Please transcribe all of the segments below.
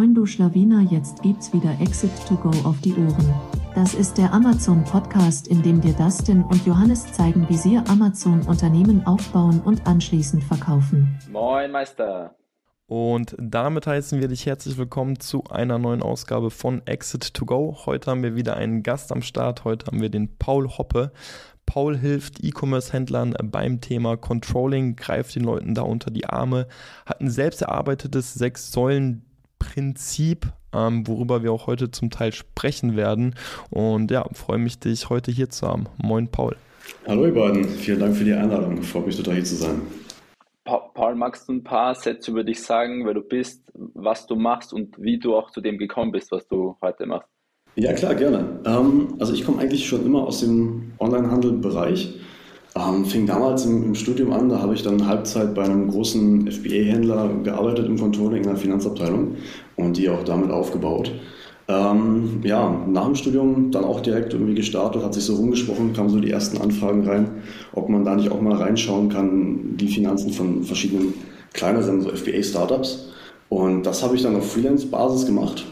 Moin du Schlawiner, jetzt gibt's wieder Exit to Go auf die Ohren. Das ist der Amazon Podcast, in dem dir Dustin und Johannes zeigen, wie sie Amazon Unternehmen aufbauen und anschließend verkaufen. Moin Meister. Und damit heißen wir dich herzlich willkommen zu einer neuen Ausgabe von Exit to Go. Heute haben wir wieder einen Gast am Start. Heute haben wir den Paul Hoppe. Paul hilft E-Commerce-Händlern beim Thema Controlling, greift den Leuten da unter die Arme, hat ein selbst erarbeitetes Sechs-Säulen-Prinzip, ähm, worüber wir auch heute zum Teil sprechen werden. Und ja, freue mich, dich heute hier zu haben. Moin, Paul. Hallo, ihr beiden. Vielen Dank für die Einladung. Freue mich total hier zu sein. Paul, magst du ein paar Sätze über dich sagen, wer du bist, was du machst und wie du auch zu dem gekommen bist, was du heute machst? Ja, klar, gerne. Ähm, also ich komme eigentlich schon immer aus dem Onlinehandel-Bereich. Ähm, fing damals im, im, Studium an, da habe ich dann Halbzeit bei einem großen FBA-Händler gearbeitet im Controlling in der Finanzabteilung und die auch damit aufgebaut. Ähm, ja, nach dem Studium dann auch direkt irgendwie gestartet, hat sich so rumgesprochen, kamen so die ersten Anfragen rein, ob man da nicht auch mal reinschauen kann, die Finanzen von verschiedenen kleineren so FBA-Startups. Und das habe ich dann auf Freelance-Basis gemacht.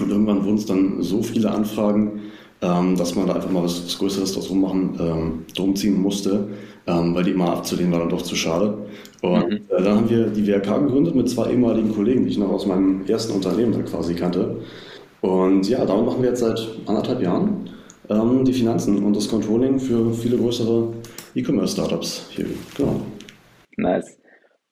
Und irgendwann wurden es dann so viele Anfragen, ähm, dass man da einfach mal was, was Größeres draus rummachen, ähm, drum ziehen musste, ähm, weil die immer abzulehnen war dann doch zu schade. Und mhm. äh, dann haben wir die WRK gegründet mit zwei ehemaligen Kollegen, die ich noch aus meinem ersten Unternehmen dann quasi kannte. Und ja, damit machen wir jetzt seit anderthalb Jahren ähm, die Finanzen und das Controlling für viele größere E-Commerce-Startups hier. Genau. Nice.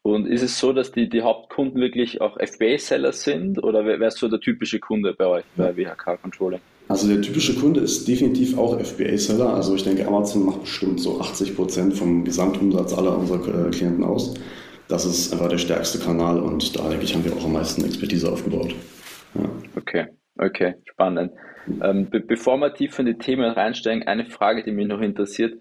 Und ist es so, dass die, die Hauptkunden wirklich auch FBA-Seller sind oder wer, wer ist so der typische Kunde bei euch bei WHK Controlling? Also der typische Kunde ist definitiv auch FBA-Seller. Also ich denke, Amazon macht bestimmt so 80 Prozent vom Gesamtumsatz aller unserer äh, Klienten aus. Das ist einfach der stärkste Kanal und da denke ich, haben wir auch am meisten Expertise aufgebaut. Ja. Okay, okay, spannend. Ähm, be bevor wir tiefer in die Themen reinsteigen, eine Frage, die mich noch interessiert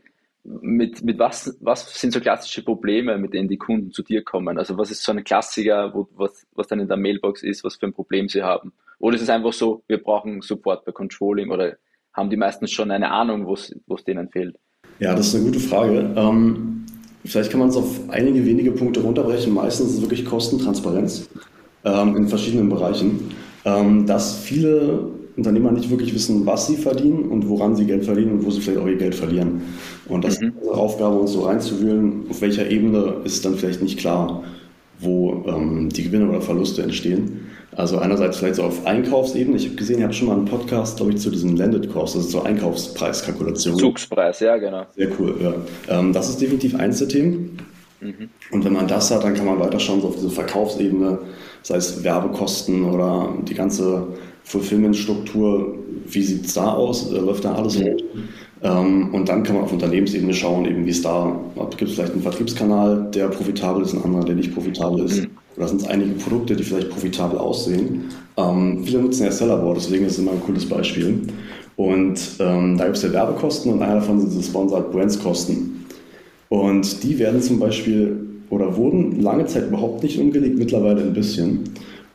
mit, mit was, was sind so klassische Probleme, mit denen die Kunden zu dir kommen? Also was ist so ein Klassiker, wo, was, was dann in der Mailbox ist, was für ein Problem sie haben? Oder ist es einfach so, wir brauchen Support bei Controlling oder haben die meistens schon eine Ahnung, wo es denen fehlt? Ja, das ist eine gute Frage. Ähm, vielleicht kann man es auf einige wenige Punkte runterbrechen. Meistens ist es wirklich Kostentransparenz ähm, in verschiedenen Bereichen. Ähm, dass viele Unternehmer nicht wirklich wissen, was sie verdienen und woran sie Geld verdienen und wo sie vielleicht auch ihr Geld verlieren. Und das mhm. ist unsere Aufgabe, uns so reinzuwühlen, auf welcher Ebene ist dann vielleicht nicht klar, wo ähm, die Gewinne oder Verluste entstehen. Also einerseits vielleicht so auf Einkaufsebene. Ich habe gesehen, ihr habt schon mal einen Podcast, glaube ich, zu diesen Landed Costs, also zur Einkaufspreiskalkulation. Zugspreis, ja, genau. Sehr cool, ja. Ähm, das ist definitiv eins der Themen. Mhm. Und wenn man das hat, dann kann man weiter schauen, so auf diese Verkaufsebene, sei es Werbekosten oder die ganze Fulfillment-Struktur, wie sieht es da aus? Äh, läuft da alles rund? Ähm, und dann kann man auf Unternehmensebene schauen, eben wie es da, gibt es vielleicht einen Vertriebskanal, der profitabel ist, ein anderer, der nicht profitabel ist. Mhm. Oder sind es einige Produkte, die vielleicht profitabel aussehen? Ähm, viele nutzen ja Sellerboard, deswegen ist es immer ein cooles Beispiel. Und ähm, da gibt es ja Werbekosten und einer davon sind diese Sponsored Brands Kosten. Und die werden zum Beispiel oder wurden lange Zeit überhaupt nicht umgelegt, mittlerweile ein bisschen.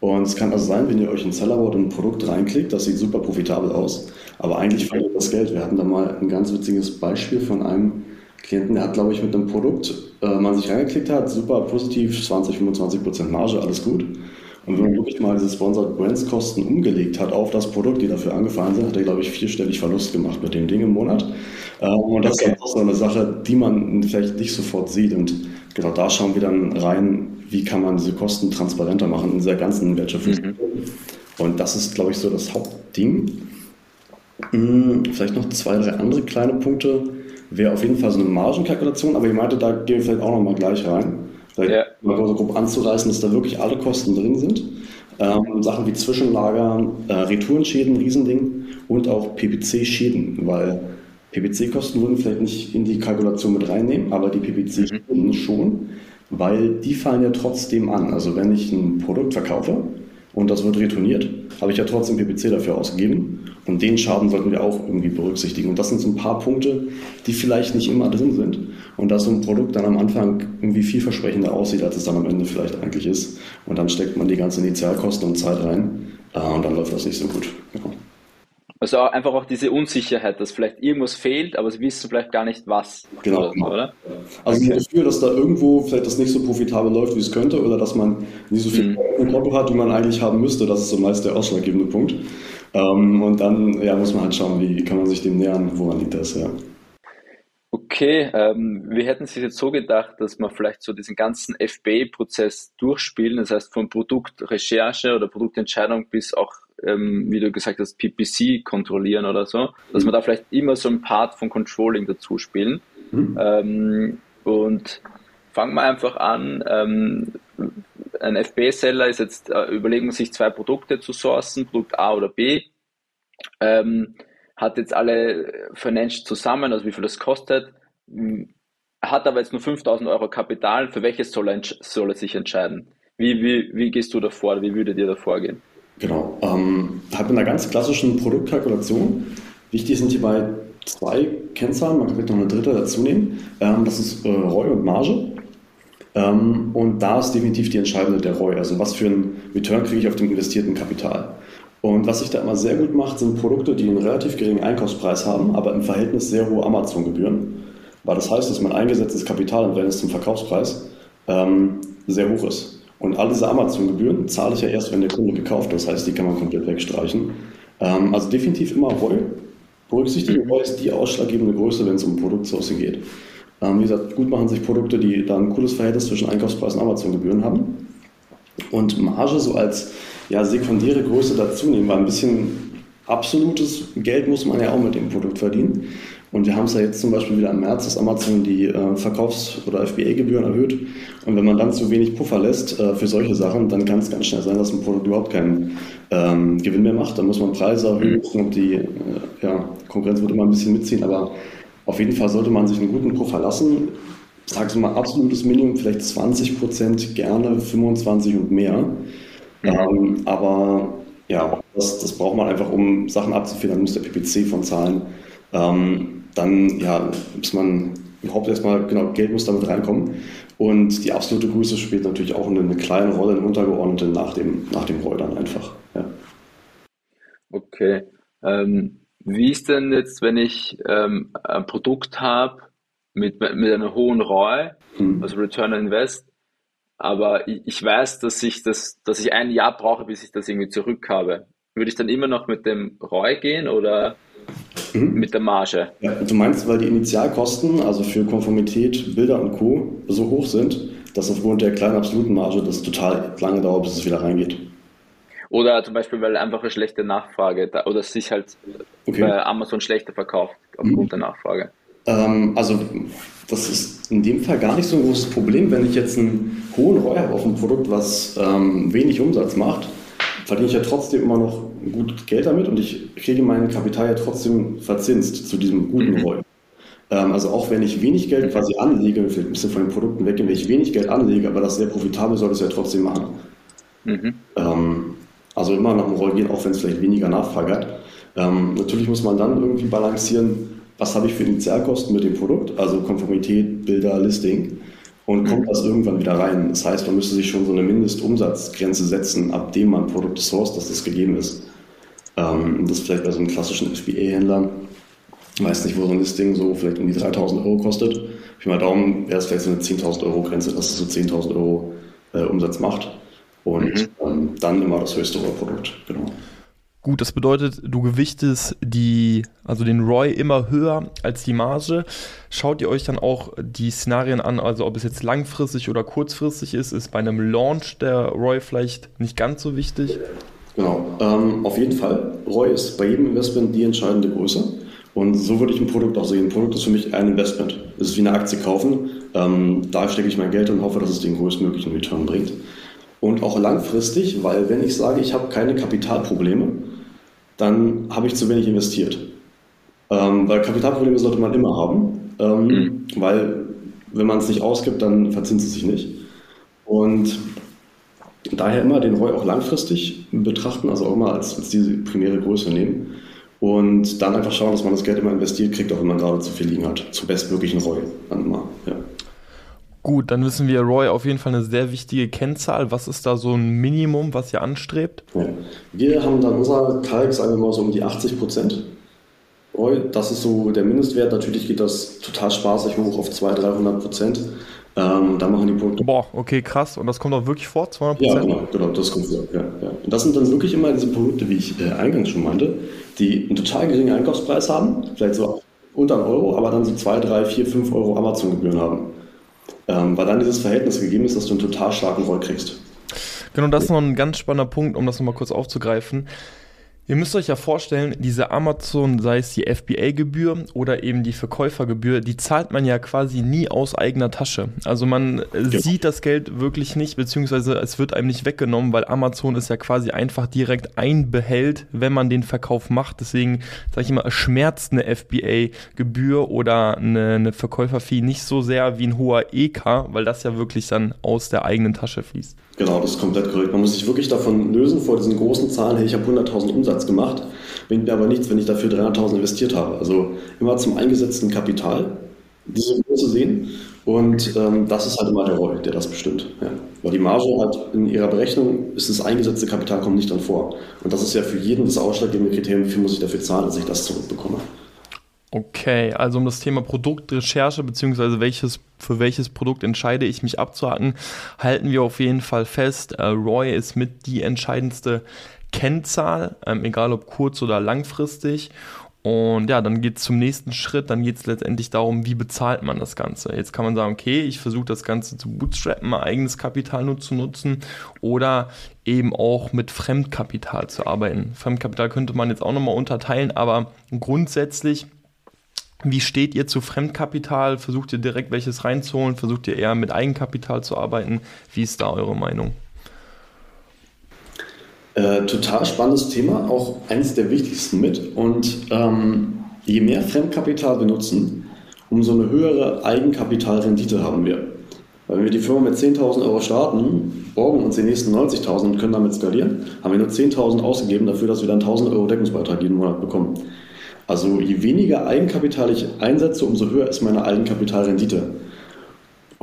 Und es kann also sein, wenn ihr euch in Sellerboard ein Produkt reinklickt, das sieht super profitabel aus, aber eigentlich verliert das Geld. Wir hatten da mal ein ganz witziges Beispiel von einem Klienten, der hat, glaube ich, mit einem Produkt, äh, man sich reingeklickt hat, super positiv, 20, 25 Prozent Marge, alles gut. Und wenn man wirklich mal diese Sponsored Brands Kosten umgelegt hat auf das Produkt, die dafür angefallen sind, hat er, glaube ich, vierstellig Verlust gemacht mit dem Ding im Monat. Äh, und das okay. ist auch so eine Sache, die man vielleicht nicht sofort sieht. Und genau da schauen wir dann rein, wie kann man diese Kosten transparenter machen in dieser ganzen Wertschöpfungskette. Mhm. Und das ist, glaube ich, so das Hauptding. Hm, vielleicht noch zwei, drei andere kleine Punkte. Wäre auf jeden Fall so eine Margenkalkulation, aber ich meinte, da gehen wir vielleicht auch noch mal gleich rein. Mal so grob anzureißen, dass da wirklich alle Kosten drin sind. Ähm, Sachen wie Zwischenlager, äh, Retourenschäden, Riesending und auch PPC-Schäden, weil PPC-Kosten würden vielleicht nicht in die Kalkulation mit reinnehmen, aber die PPC-Schäden mhm. schon weil die fallen ja trotzdem an. Also wenn ich ein Produkt verkaufe und das wird retourniert, habe ich ja trotzdem PPC dafür ausgegeben und den Schaden sollten wir auch irgendwie berücksichtigen. Und das sind so ein paar Punkte, die vielleicht nicht immer drin sind und dass so ein Produkt dann am Anfang irgendwie vielversprechender aussieht, als es dann am Ende vielleicht eigentlich ist. Und dann steckt man die ganzen Initialkosten und Zeit rein äh, und dann läuft das nicht so gut. Genau. Also auch einfach auch diese Unsicherheit, dass vielleicht irgendwas fehlt, aber sie wissen vielleicht gar nicht was. Genau. Oder, genau. oder? Also okay. ein Gefühl, dass da irgendwo vielleicht das nicht so profitabel läuft, wie es könnte, oder dass man nicht so viel mhm. im Konto hat, wie man eigentlich haben müsste. Das ist so meist der ausschlaggebende Punkt. Ähm, und dann ja, muss man halt schauen, wie kann man sich dem nähern, woran liegt das, ja. Okay, ähm, wir hätten sich jetzt so gedacht, dass wir vielleicht so diesen ganzen FBA-Prozess durchspielen, das heißt von Produktrecherche oder Produktentscheidung bis auch, ähm, wie du gesagt hast, PPC kontrollieren oder so, dass wir da vielleicht immer so ein Part von Controlling dazu spielen. Mhm. Ähm, und fangen wir einfach an. Ähm, ein FBA-Seller ist jetzt, äh, überlegen sich zwei Produkte zu sourcen, Produkt A oder B. Ähm, hat jetzt alle Financial zusammen, also wie viel das kostet, hat aber jetzt nur 5000 Euro Kapital, für welches soll er, soll er sich entscheiden? Wie, wie, wie gehst du da vor? Wie würdet ihr da vorgehen? Genau, ähm, halt mit einer ganz klassischen Produktkalkulation. Wichtig sind hierbei zwei Kennzahlen, man kann vielleicht noch eine dritte dazu nehmen. Ähm, das ist äh, ROI und Marge. Ähm, und da ist definitiv die entscheidende der ROI, also was für einen Return kriege ich auf dem investierten Kapital. Und was sich da immer sehr gut macht, sind Produkte, die einen relativ geringen Einkaufspreis haben, aber im Verhältnis sehr hohe Amazon-Gebühren. Weil das heißt, dass mein eingesetztes Kapital im Verhältnis zum Verkaufspreis ähm, sehr hoch ist. Und all diese Amazon-Gebühren zahle ich ja erst, wenn der Kunde gekauft hat. Das heißt, die kann man komplett wegstreichen. Ähm, also definitiv immer ROI. Berücksichtigen ROI ist die ausschlaggebende Größe, wenn es um Produktsourcing geht. Ähm, wie gesagt, gut machen sich Produkte, die da ein cooles Verhältnis zwischen Einkaufspreis und Amazon-Gebühren haben. Und Marge so als ja, sekundäre Größe dazu nehmen, weil ein bisschen absolutes Geld muss man ja auch mit dem Produkt verdienen. Und wir haben es ja jetzt zum Beispiel wieder im März, dass Amazon die äh, Verkaufs- oder FBA-Gebühren erhöht. Und wenn man dann zu wenig Puffer lässt äh, für solche Sachen, dann kann es ganz schnell sein, dass ein Produkt überhaupt keinen ähm, Gewinn mehr macht. Dann muss man Preise erhöhen und die äh, ja, Konkurrenz wird immer ein bisschen mitziehen. Aber auf jeden Fall sollte man sich einen guten Puffer lassen. Ich sage mal absolutes Minimum, vielleicht 20 Prozent, gerne 25 und mehr. Ähm, aber ja, das, das, braucht man einfach, um Sachen abzufedern, muss der PPC von zahlen. Ähm, dann ja, muss man überhaupt erstmal, genau, Geld muss damit reinkommen. Und die absolute Größe spielt natürlich auch eine, eine kleine Rolle, eine untergeordnete nach dem, nach dem Roll dann einfach. Ja. Okay. Ähm, wie ist denn jetzt, wenn ich ähm, ein Produkt habe mit, mit einer hohen ROI, hm. also Return on Invest, aber ich weiß, dass ich das, dass ich ein Jahr brauche, bis ich das irgendwie zurück habe. Würde ich dann immer noch mit dem ROI gehen oder mhm. mit der Marge? Ja, du meinst, weil die Initialkosten, also für Konformität, Bilder und Co. so hoch sind, dass aufgrund der kleinen absoluten Marge das total lange dauert, bis es wieder reingeht. Oder zum Beispiel, weil einfach eine schlechte Nachfrage da, oder sich halt okay. bei Amazon schlechter verkauft aufgrund mhm. der Nachfrage. Ähm, also das ist in dem Fall gar nicht so ein großes Problem. Wenn ich jetzt einen hohen habe auf ein Produkt, was ähm, wenig Umsatz macht, verdiene ich ja trotzdem immer noch gut Geld damit und ich kriege mein Kapital ja trotzdem verzinst zu diesem guten mhm. ROI. Ähm, also auch wenn ich wenig Geld quasi anlege, vielleicht ein bisschen von den Produkten weggehen, wenn ich wenig Geld anlege, aber das sehr profitabel, soll es ja trotzdem machen. Mhm. Ähm, also immer nach dem ROI gehen, auch wenn es vielleicht weniger Nachfrage hat. Ähm, natürlich muss man dann irgendwie balancieren, was habe ich für Initialkosten mit dem Produkt, also Konformität, Bilder, Listing, und kommt mhm. das irgendwann wieder rein. Das heißt, man müsste sich schon so eine Mindestumsatzgrenze setzen, ab dem man Produkte source, dass das gegeben ist. Ähm, das ist vielleicht bei so einem klassischen FBA-Händler, weiß nicht, wo so ein Listing so vielleicht um die 3000 Euro kostet. Ich mal Daumen wäre es vielleicht so eine 10.000 Euro Grenze, dass es so 10.000 Euro äh, Umsatz macht. Und mhm. ähm, dann immer das höchste Produkt, genau. Gut, das bedeutet, du gewichtest die, also den ROI immer höher als die Marge. Schaut ihr euch dann auch die Szenarien an, also ob es jetzt langfristig oder kurzfristig ist, ist bei einem Launch der ROI vielleicht nicht ganz so wichtig? Genau, ähm, auf jeden Fall. ROI ist bei jedem Investment die entscheidende Größe. Und so würde ich ein Produkt auch sehen. Ein Produkt ist für mich ein Investment. Es ist wie eine Aktie kaufen. Ähm, da stecke ich mein Geld und hoffe, dass es den größtmöglichen Return bringt. Und auch langfristig, weil wenn ich sage, ich habe keine Kapitalprobleme, dann habe ich zu wenig investiert. Ähm, weil Kapitalprobleme sollte man immer haben, ähm, mhm. weil wenn man es nicht ausgibt, dann verzinst es sich nicht. Und daher immer den ROI auch langfristig betrachten, also auch immer als, als diese primäre Größe nehmen. Und dann einfach schauen, dass man das Geld immer investiert kriegt, auch wenn man gerade zu viel liegen hat. Zum bestmöglichen ROI. Dann immer, ja. Gut, dann wissen wir, Roy, auf jeden Fall eine sehr wichtige Kennzahl. Was ist da so ein Minimum, was ihr anstrebt? Ja. Wir haben dann unser Kalk, sagen wir mal, so um die 80 Prozent. Roy, das ist so der Mindestwert. Natürlich geht das total spaßig hoch auf 200, 300 Prozent. Ähm, da machen die Produkte. Boah, okay, krass. Und das kommt auch wirklich vor, 200 Ja, genau, genau, das kommt vor. Ja, ja. Und das sind dann wirklich immer diese Produkte, wie ich äh, eingangs schon meinte, die einen total geringen Einkaufspreis haben, vielleicht so unter einen Euro, aber dann so 2, 3, 4, 5 Euro Amazon-Gebühren haben. Ähm, weil dann dieses Verhältnis gegeben ist, dass du einen total starken Roll kriegst. Genau, das ist noch ein ganz spannender Punkt, um das nochmal kurz aufzugreifen. Ihr müsst euch ja vorstellen, diese Amazon, sei es die FBA-Gebühr oder eben die Verkäufergebühr, die zahlt man ja quasi nie aus eigener Tasche. Also man ja. sieht das Geld wirklich nicht, beziehungsweise es wird einem nicht weggenommen, weil Amazon es ja quasi einfach direkt einbehält, wenn man den Verkauf macht. Deswegen sage ich immer, es schmerzt eine FBA-Gebühr oder eine, eine Verkäuferfee nicht so sehr wie ein hoher EK, weil das ja wirklich dann aus der eigenen Tasche fließt. Genau, das ist komplett korrekt. Man muss sich wirklich davon lösen, vor diesen großen Zahlen, hey, ich habe 100.000 Umsatz gemacht, bringt mir aber nichts, wenn ich dafür 300.000 investiert habe. Also immer zum eingesetzten Kapital diese Größe sehen und ähm, das ist halt immer der Roll, der das bestimmt. Ja. Weil die Marge halt in ihrer Berechnung ist das eingesetzte Kapital kommt nicht dann vor. Und das ist ja für jeden das ausschlaggebende Kriterium, wie viel muss ich dafür zahlen, dass ich das zurückbekomme. Okay, also um das Thema Produktrecherche beziehungsweise welches für welches Produkt entscheide ich mich abzuhaken, halten wir auf jeden Fall fest. Äh, Roy ist mit die entscheidendste Kennzahl, ähm, egal ob kurz oder langfristig. Und ja, dann geht es zum nächsten Schritt, dann geht es letztendlich darum, wie bezahlt man das Ganze. Jetzt kann man sagen, okay, ich versuche das Ganze zu bootstrappen, mein eigenes Kapital nur zu nutzen oder eben auch mit Fremdkapital zu arbeiten. Fremdkapital könnte man jetzt auch nochmal unterteilen, aber grundsätzlich wie steht ihr zu Fremdkapital? Versucht ihr direkt welches reinzuholen? Versucht ihr eher mit Eigenkapital zu arbeiten? Wie ist da eure Meinung? Äh, total spannendes Thema, auch eines der wichtigsten mit. Und ähm, je mehr Fremdkapital wir nutzen, umso eine höhere Eigenkapitalrendite haben wir. Weil wenn wir die Firma mit 10.000 Euro starten, borgen uns die nächsten 90.000 und können damit skalieren, haben wir nur 10.000 ausgegeben dafür, dass wir dann 1.000 Euro Deckungsbeitrag jeden Monat bekommen. Also je weniger Eigenkapital ich einsetze, umso höher ist meine Eigenkapitalrendite.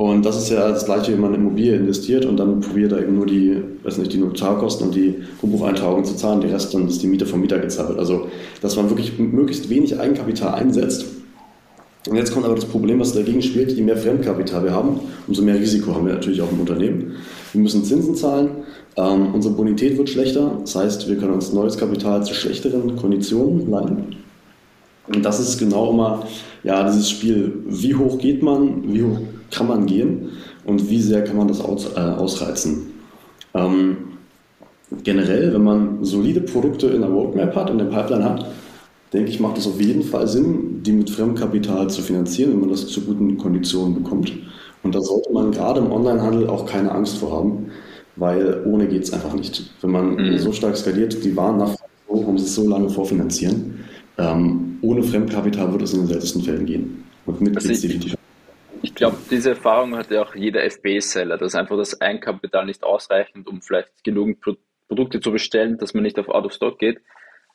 Und das ist ja das gleiche, wenn man in Immobilie investiert und dann probiert er eben nur die, weiß nicht, die Notarkosten und die Grundbucheintragung zu zahlen, die Rest dann ist die Miete vom Mieter gezahlt. Also, dass man wirklich möglichst wenig Eigenkapital einsetzt. Und jetzt kommt aber das Problem, was dagegen spielt, je mehr Fremdkapital wir haben, umso mehr Risiko haben wir natürlich auch im Unternehmen. Wir müssen Zinsen zahlen, ähm, unsere Bonität wird schlechter, das heißt, wir können uns neues Kapital zu schlechteren Konditionen leihen. Und das ist genau immer ja, dieses Spiel, wie hoch geht man, wie hoch kann man gehen und wie sehr kann man das aus, äh, ausreizen. Ähm, generell, wenn man solide Produkte in der Roadmap hat, in der Pipeline hat, denke ich, macht es auf jeden Fall Sinn, die mit Fremdkapital zu finanzieren, wenn man das zu guten Konditionen bekommt. Und da sollte man gerade im Onlinehandel auch keine Angst vor haben, weil ohne geht es einfach nicht. Wenn man mhm. so stark skaliert, die Waren nach sie es so lange vorfinanzieren. Ähm, ohne Fremdkapital wird es in den seltensten Fällen gehen. Und mit also definitiv. Ich glaube, diese Erfahrung hat ja auch jeder FB-Seller, dass einfach das Eigenkapital nicht ausreichend, um vielleicht genügend Pro Produkte zu bestellen, dass man nicht auf Out of Stock geht.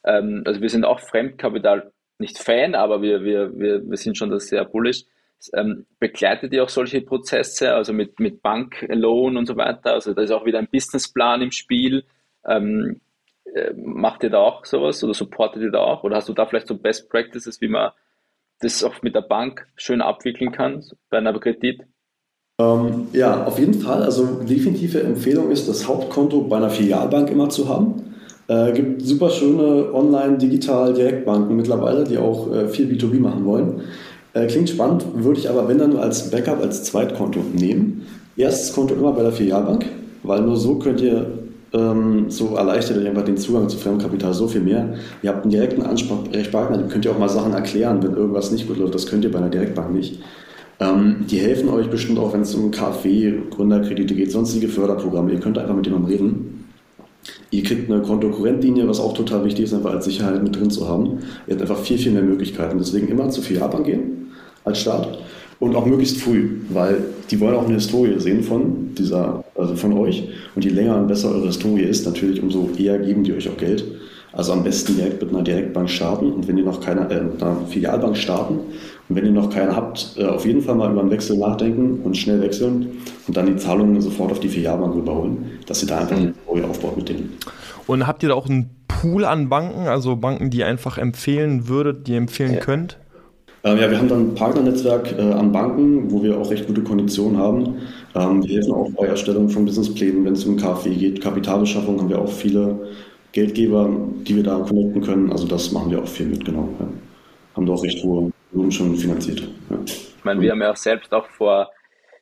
Ähm, also wir sind auch Fremdkapital nicht Fan, aber wir, wir, wir, wir sind schon das sehr bullish. Ähm, begleitet ihr auch solche Prozesse, also mit, mit Bank-Loan und so weiter? Also da ist auch wieder ein Businessplan im Spiel. Ähm, äh, macht ihr da auch sowas oder supportet ihr da auch? Oder hast du da vielleicht so Best Practices, wie man das auch mit der Bank schön abwickeln kann bei einem Kredit? Ähm, ja, auf jeden Fall. Also definitive Empfehlung ist, das Hauptkonto bei einer Filialbank immer zu haben. Äh, gibt super schöne Online-Digital-Direktbanken mittlerweile, die auch äh, viel B2B machen wollen. Äh, klingt spannend, würde ich aber wenn dann nur als Backup, als Zweitkonto nehmen. Erstes Konto immer bei der Filialbank, weil nur so könnt ihr ähm, so erleichtert euch einfach den Zugang zu Fremdkapital so viel mehr. Ihr habt einen direkten Ansprechpartner, dem könnt ihr auch mal Sachen erklären, wenn irgendwas nicht gut läuft. Das könnt ihr bei einer Direktbank nicht. Ähm, die helfen euch bestimmt auch, wenn es um KfW, Gründerkredite geht, sonstige Förderprogramme. Ihr könnt einfach mit jemandem reden. Ihr kriegt eine Kontokorrentlinie, was auch total wichtig ist, einfach als Sicherheit mit drin zu haben. Ihr habt einfach viel, viel mehr Möglichkeiten. Deswegen immer zu viel Filialbank gehen als Start. Und auch möglichst früh, weil die wollen auch eine Historie sehen von dieser, also von euch. Und je länger und besser eure Historie ist, natürlich umso eher geben die euch auch Geld. Also am besten direkt mit einer Direktbank starten und wenn ihr noch keine, äh, mit einer Filialbank starten und wenn ihr noch keine habt, äh, auf jeden Fall mal über einen Wechsel nachdenken und schnell wechseln und dann die Zahlungen sofort auf die Filialbank rüberholen, dass ihr da einfach eine Historie aufbaut mit denen. Und habt ihr da auch einen Pool an Banken, also Banken, die ihr einfach empfehlen würdet, die ihr empfehlen ja. könnt? Ähm, ja, wir haben dann ein Partnernetzwerk äh, an Banken, wo wir auch recht gute Konditionen haben. Ähm, wir helfen auch bei Erstellung von Businessplänen, wenn es um KfW geht. Kapitalbeschaffung haben wir auch viele Geldgeber, die wir da connecten können. Also das machen wir auch viel mit, genau. Ja. Haben da auch recht hohe Volumen schon finanziert. Ja. Ich meine, wir haben ja auch selbst auch vor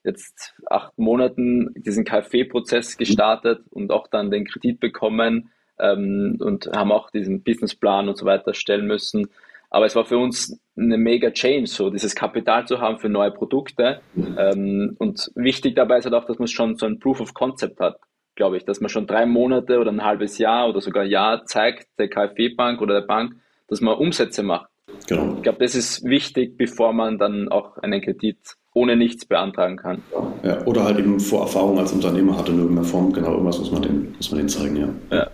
jetzt acht Monaten diesen KfW-Prozess gestartet und auch dann den Kredit bekommen ähm, und haben auch diesen Businessplan und so weiter stellen müssen. Aber es war für uns eine mega Change, so dieses Kapital zu haben für neue Produkte. Ähm, und wichtig dabei ist halt auch, dass man schon so ein Proof of Concept hat, glaube ich, dass man schon drei Monate oder ein halbes Jahr oder sogar ein Jahr zeigt, der KfW-Bank oder der Bank, dass man Umsätze macht. Genau. Ich glaube, das ist wichtig, bevor man dann auch einen Kredit ohne nichts beantragen kann. Ja, oder halt eben Vorerfahrung als Unternehmer hat in irgendeiner Form, genau, irgendwas muss man denen, muss man denen zeigen, ja. ja.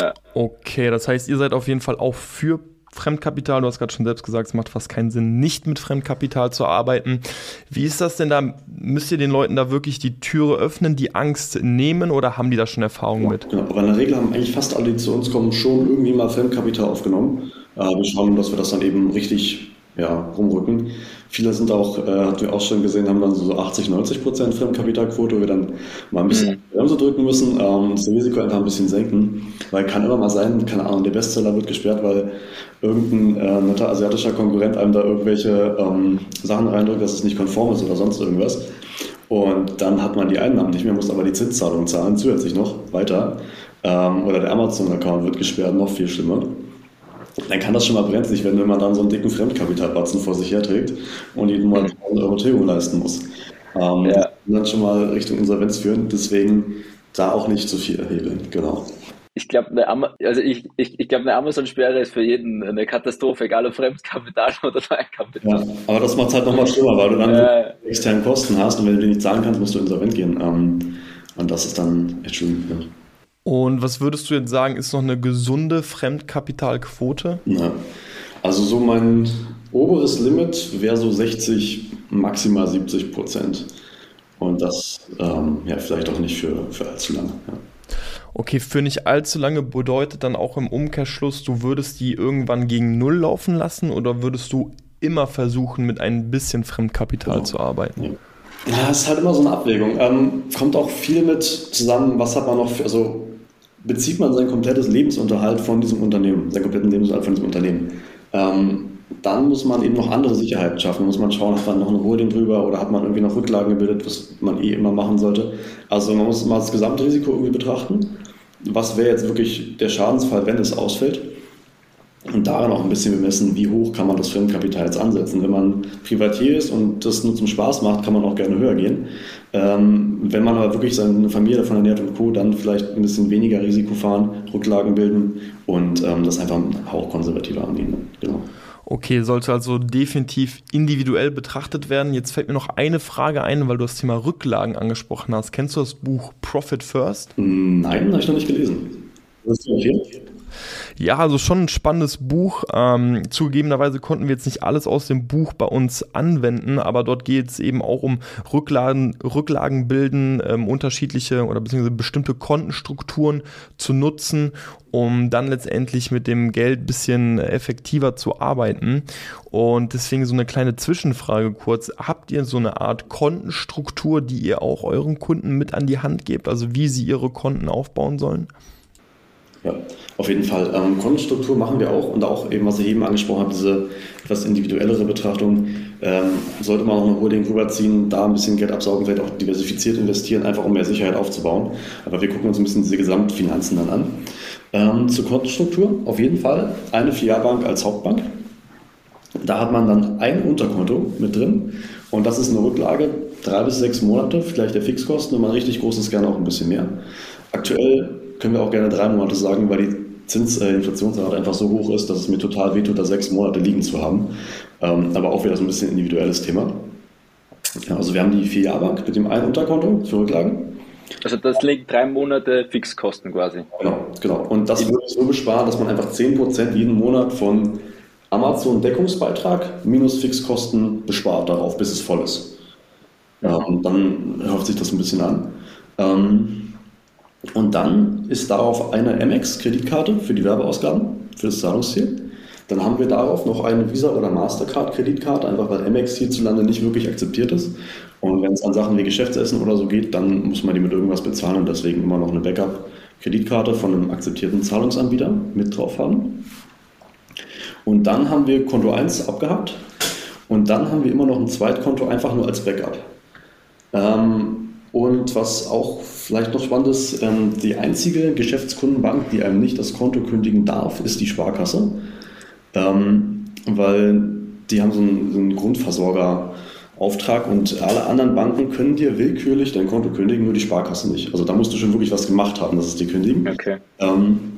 ja. Okay, das heißt, ihr seid auf jeden Fall auch für Fremdkapital. Du hast gerade schon selbst gesagt, es macht fast keinen Sinn, nicht mit Fremdkapital zu arbeiten. Wie ist das denn da? Müsst ihr den Leuten da wirklich die Türe öffnen, die Angst nehmen oder haben die da schon Erfahrung ja, mit? Genau, aber in der Regel haben eigentlich fast alle, die zu uns kommen, schon irgendwie mal Fremdkapital aufgenommen. Äh, wir schauen, dass wir das dann eben richtig ja, rumrücken. Viele sind auch, äh, hatten wir auch schon gesehen, haben dann so 80, 90 Prozent Fremdkapitalquote, wo wir dann mal ein bisschen mhm. Bremse drücken müssen, ähm, das Risiko einfach ein bisschen senken. Weil kann immer mal sein, keine Ahnung, der Bestseller wird gesperrt, weil irgendein äh, netter asiatischer Konkurrent einem da irgendwelche ähm, Sachen reindrückt, dass es nicht konform ist oder sonst irgendwas. Und dann hat man die Einnahmen nicht mehr, muss aber die Zinszahlung zahlen, zusätzlich noch weiter. Ähm, oder der Amazon-Account wird gesperrt, noch viel schlimmer dann kann das schon mal brenzlig werden, wenn man dann so einen dicken Fremdkapitalbatzen vor sich herträgt und jeden Monat 1000 Euro Tilgung leisten muss. Ähm, ja. dann schon mal Richtung Insolvenz führen. Deswegen da auch nicht zu viel erhebeln. Genau. Ich glaube, eine, also ich, ich, ich glaub, eine Amazon-Sperre ist für jeden eine Katastrophe, egal ob Fremdkapital oder Eigenkapital. Ja, aber das macht es halt nochmal schlimmer, weil du dann ja. externe Kosten hast und wenn du die nicht zahlen kannst, musst du insolvent gehen. Ähm, und das ist dann echt schlimm. Ja. Und was würdest du jetzt sagen, ist noch eine gesunde Fremdkapitalquote? Ja. Also so mein oberes Limit wäre so 60, maximal 70 Prozent. Und das ähm, ja vielleicht auch nicht für, für allzu lange. Ja. Okay, für nicht allzu lange bedeutet dann auch im Umkehrschluss, du würdest die irgendwann gegen Null laufen lassen oder würdest du immer versuchen, mit ein bisschen Fremdkapital genau. zu arbeiten? Ja. Ja, es ist halt immer so eine Abwägung. Ähm, kommt auch viel mit zusammen, was hat man noch für, also bezieht man sein komplettes Lebensunterhalt von diesem Unternehmen, seinen kompletten Lebensunterhalt von diesem Unternehmen. Ähm, dann muss man eben noch andere Sicherheiten schaffen. Muss man schauen, hat man noch eine Holding drüber oder hat man irgendwie noch Rücklagen gebildet, was man eh immer machen sollte. Also man muss mal das Gesamtrisiko irgendwie betrachten. Was wäre jetzt wirklich der Schadensfall, wenn es ausfällt? Und daran auch ein bisschen bemessen, wie hoch kann man das Firmenkapital jetzt ansetzen. Wenn man Privatier ist und das nur zum Spaß macht, kann man auch gerne höher gehen. Ähm, wenn man aber wirklich seine Familie davon ernährt und Co., dann vielleicht ein bisschen weniger Risiko fahren, Rücklagen bilden und ähm, das einfach auch konservativer angehen. Genau. Okay, sollte also definitiv individuell betrachtet werden. Jetzt fällt mir noch eine Frage ein, weil du das Thema Rücklagen angesprochen hast. Kennst du das Buch Profit First? Nein, habe ich noch nicht gelesen. Das ist okay. Ja, also schon ein spannendes Buch. Ähm, zugegebenerweise konnten wir jetzt nicht alles aus dem Buch bei uns anwenden, aber dort geht es eben auch um Rücklagen, Rücklagen bilden, ähm, unterschiedliche oder beziehungsweise bestimmte Kontenstrukturen zu nutzen, um dann letztendlich mit dem Geld ein bisschen effektiver zu arbeiten. Und deswegen so eine kleine Zwischenfrage kurz. Habt ihr so eine Art Kontenstruktur, die ihr auch euren Kunden mit an die Hand gebt, also wie sie ihre Konten aufbauen sollen? Ja, auf jeden Fall. Ähm, Kontenstruktur machen wir auch und auch eben, was ich eben angesprochen habe, diese etwas individuellere Betrachtung. Ähm, sollte man auch eine Holding rüberziehen, da ein bisschen Geld absaugen, vielleicht auch diversifiziert investieren, einfach um mehr Sicherheit aufzubauen. Aber wir gucken uns ein bisschen diese Gesamtfinanzen dann an. Ähm, zur Kontenstruktur auf jeden Fall eine Filialbank als Hauptbank. Da hat man dann ein Unterkonto mit drin und das ist eine Rücklage, drei bis sechs Monate, vielleicht der Fixkosten, wenn man richtig groß ist, gerne auch ein bisschen mehr. Aktuell können wir auch gerne drei Monate sagen, weil die Zinsinflationsrate äh, einfach so hoch ist, dass es mir total wehtut, da sechs Monate liegen zu haben. Ähm, aber auch wieder so ein bisschen individuelles Thema. Ja, also wir haben die vier Jahrbank mit dem einen Unterkonto für Rücklagen. Also das liegt drei Monate Fixkosten quasi. Genau, genau. Und das würde so besparen, dass man einfach 10% jeden Monat von Amazon Deckungsbeitrag minus Fixkosten bespart darauf, bis es voll ist. Ja, und dann hört sich das ein bisschen an. Ähm, und dann ist darauf eine Amex-Kreditkarte für die Werbeausgaben, für das Zahlungsziel. Dann haben wir darauf noch eine Visa- oder Mastercard-Kreditkarte, einfach weil Amex hierzulande nicht wirklich akzeptiert ist. Und wenn es an Sachen wie Geschäftsessen oder so geht, dann muss man die mit irgendwas bezahlen und deswegen immer noch eine Backup-Kreditkarte von einem akzeptierten Zahlungsanbieter mit drauf haben. Und dann haben wir Konto 1 abgehakt und dann haben wir immer noch ein Zweitkonto einfach nur als Backup. Ähm, und was auch vielleicht noch spannend ist, ähm, die einzige Geschäftskundenbank, die einem nicht das Konto kündigen darf, ist die Sparkasse. Ähm, weil die haben so einen, so einen Grundversorgerauftrag und alle anderen Banken können dir willkürlich dein Konto kündigen, nur die Sparkasse nicht. Also da musst du schon wirklich was gemacht haben, dass es dir kündigen. Okay. Ähm,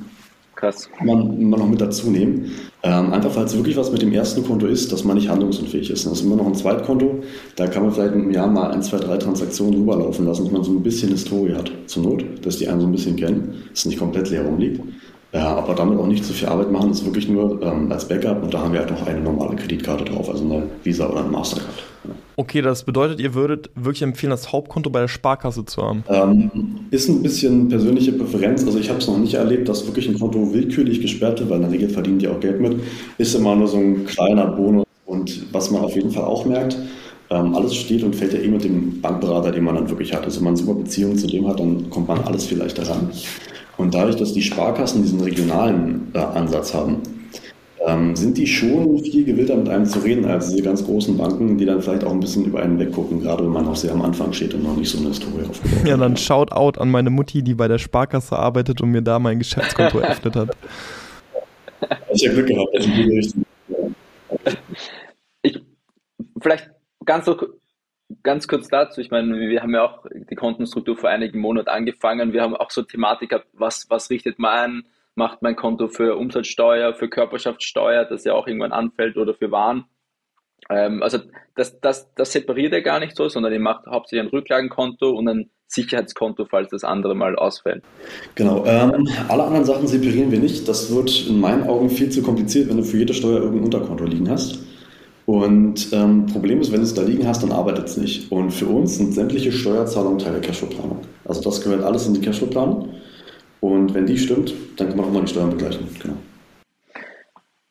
Krass. Man, man noch mit dazu nehmen. Ähm, einfach es wirklich was mit dem ersten Konto ist, dass man nicht handlungsunfähig ist. Das ist immer noch ein Zweitkonto. Da kann man vielleicht im Jahr mal ein, zwei, drei Transaktionen rüberlaufen lassen, dass man so ein bisschen Historie hat. Zur Not, dass die einen so ein bisschen kennen, dass es nicht komplett leer rumliegt. Ja, aber damit auch nicht zu viel Arbeit machen, ist wirklich nur ähm, als Backup und da haben wir halt noch eine normale Kreditkarte drauf, also eine Visa oder eine Mastercard. Okay, das bedeutet, ihr würdet wirklich empfehlen, das Hauptkonto bei der Sparkasse zu haben? Ähm, ist ein bisschen persönliche Präferenz. Also ich habe es noch nicht erlebt, dass wirklich ein Konto willkürlich gesperrt wird, weil in der Regel verdienen die auch Geld mit. Ist immer nur so ein kleiner Bonus. Und was man auf jeden Fall auch merkt, ähm, alles steht und fällt ja eh mit dem Bankberater, den man dann wirklich hat. Also wenn man super Beziehung zu dem hat, dann kommt man alles viel leichter ran. Und dadurch, dass die Sparkassen diesen regionalen äh, Ansatz haben, ähm, sind die schon viel gewillter mit einem zu reden als diese ganz großen Banken, die dann vielleicht auch ein bisschen über einen weggucken, gerade wenn man noch sehr am Anfang steht und noch nicht so eine Historie aufgebaut hat. Ja, dann Shoutout an meine Mutti, die bei der Sparkasse arbeitet und mir da mein Geschäftskonto eröffnet hat. Ich habe Glück gehabt, dass ich diese Richtung. Ich, vielleicht ganz so ganz kurz dazu, ich meine, wir haben ja auch die Kontenstruktur vor einigen Monaten angefangen. Wir haben auch so Thematik gehabt, was, was richtet man, macht mein Konto für Umsatzsteuer, für Körperschaftssteuer, das ja auch irgendwann anfällt oder für Waren. Ähm, also das, das, das separiert er gar nicht so, sondern ihr macht hauptsächlich ein Rücklagenkonto und ein Sicherheitskonto, falls das andere mal ausfällt. Genau. Ähm, alle anderen Sachen separieren wir nicht. Das wird in meinen Augen viel zu kompliziert, wenn du für jede Steuer irgendein Unterkonto liegen hast. Und ähm, Problem ist, wenn du es da liegen hast, dann arbeitet es nicht. Und für uns sind sämtliche Steuerzahlungen Teil der Cashflow-Planung. Also das gehört alles in die Cashflow-Planung. Und wenn die stimmt, dann kann man auch mal die Steuern begleichen. Genau.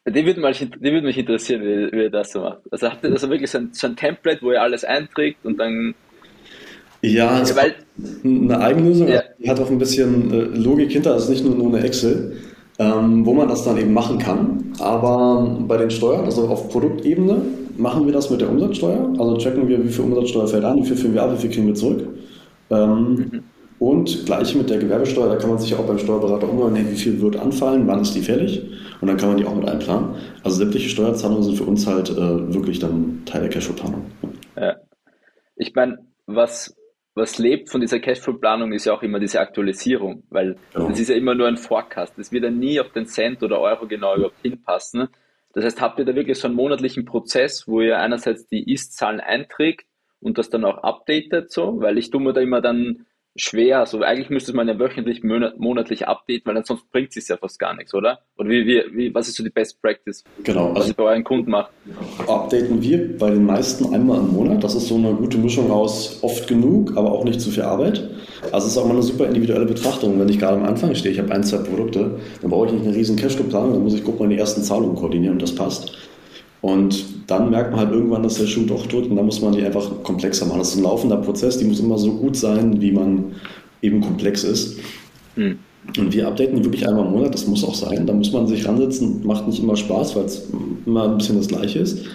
Die würde, mal, die würde mich interessieren, wie, wie ihr das so macht. Also habt ihr also wirklich so ein, so ein Template, wo ihr alles einträgt und dann ja, es ja, weil, eine Eigenlösung, ja. die hat auch ein bisschen äh, Logik hinter, also nicht nur, nur eine Excel ähm, wo man das dann eben machen kann. Aber bei den Steuern, also auf Produktebene, machen wir das mit der Umsatzsteuer. Also checken wir, wie viel Umsatzsteuer fällt an, wie viel führen wir ab, wie viel kriegen wir zurück. Ähm, mhm. Und gleich mit der Gewerbesteuer, da kann man sich auch beim Steuerberater umhören, hey, wie viel wird anfallen, wann ist die fällig und dann kann man die auch mit einplanen. Also sämtliche Steuerzahlungen sind für uns halt äh, wirklich dann Teil der Cashflow-Planung. Ja. Ich meine, was was lebt von dieser Cashflow-Planung, ist ja auch immer diese Aktualisierung, weil genau. das ist ja immer nur ein Forecast. Das wird ja nie auf den Cent oder Euro genau überhaupt hinpassen. Das heißt, habt ihr da wirklich so einen monatlichen Prozess, wo ihr einerseits die Ist-Zahlen einträgt und das dann auch updatet, so, weil ich tue mir da immer dann schwer. Also eigentlich müsste man ja wöchentlich, monatlich updaten, weil ansonsten bringt es ja fast gar nichts, oder? Oder wie, wie, wie, was ist so die Best Practice, genau, was also ihr bei euren Kunden macht? Updaten wir bei den meisten einmal im Monat. Das ist so eine gute Mischung aus oft genug, aber auch nicht zu viel Arbeit. Also es ist auch mal eine super individuelle Betrachtung. Wenn ich gerade am Anfang stehe, ich habe ein, zwei Produkte, dann brauche ich nicht eine riesen Cashflow-Planung, dann muss ich gucken, die ersten Zahlungen koordinieren und das passt. Und dann merkt man halt irgendwann, dass der Schuh doch drückt und dann muss man die einfach komplexer machen. Das ist ein laufender Prozess, die muss immer so gut sein, wie man eben komplex ist. Mhm. Und wir updaten die wirklich einmal im Monat, das muss auch sein. Da muss man sich ransetzen, macht nicht immer Spaß, weil es immer ein bisschen das Gleiche ist.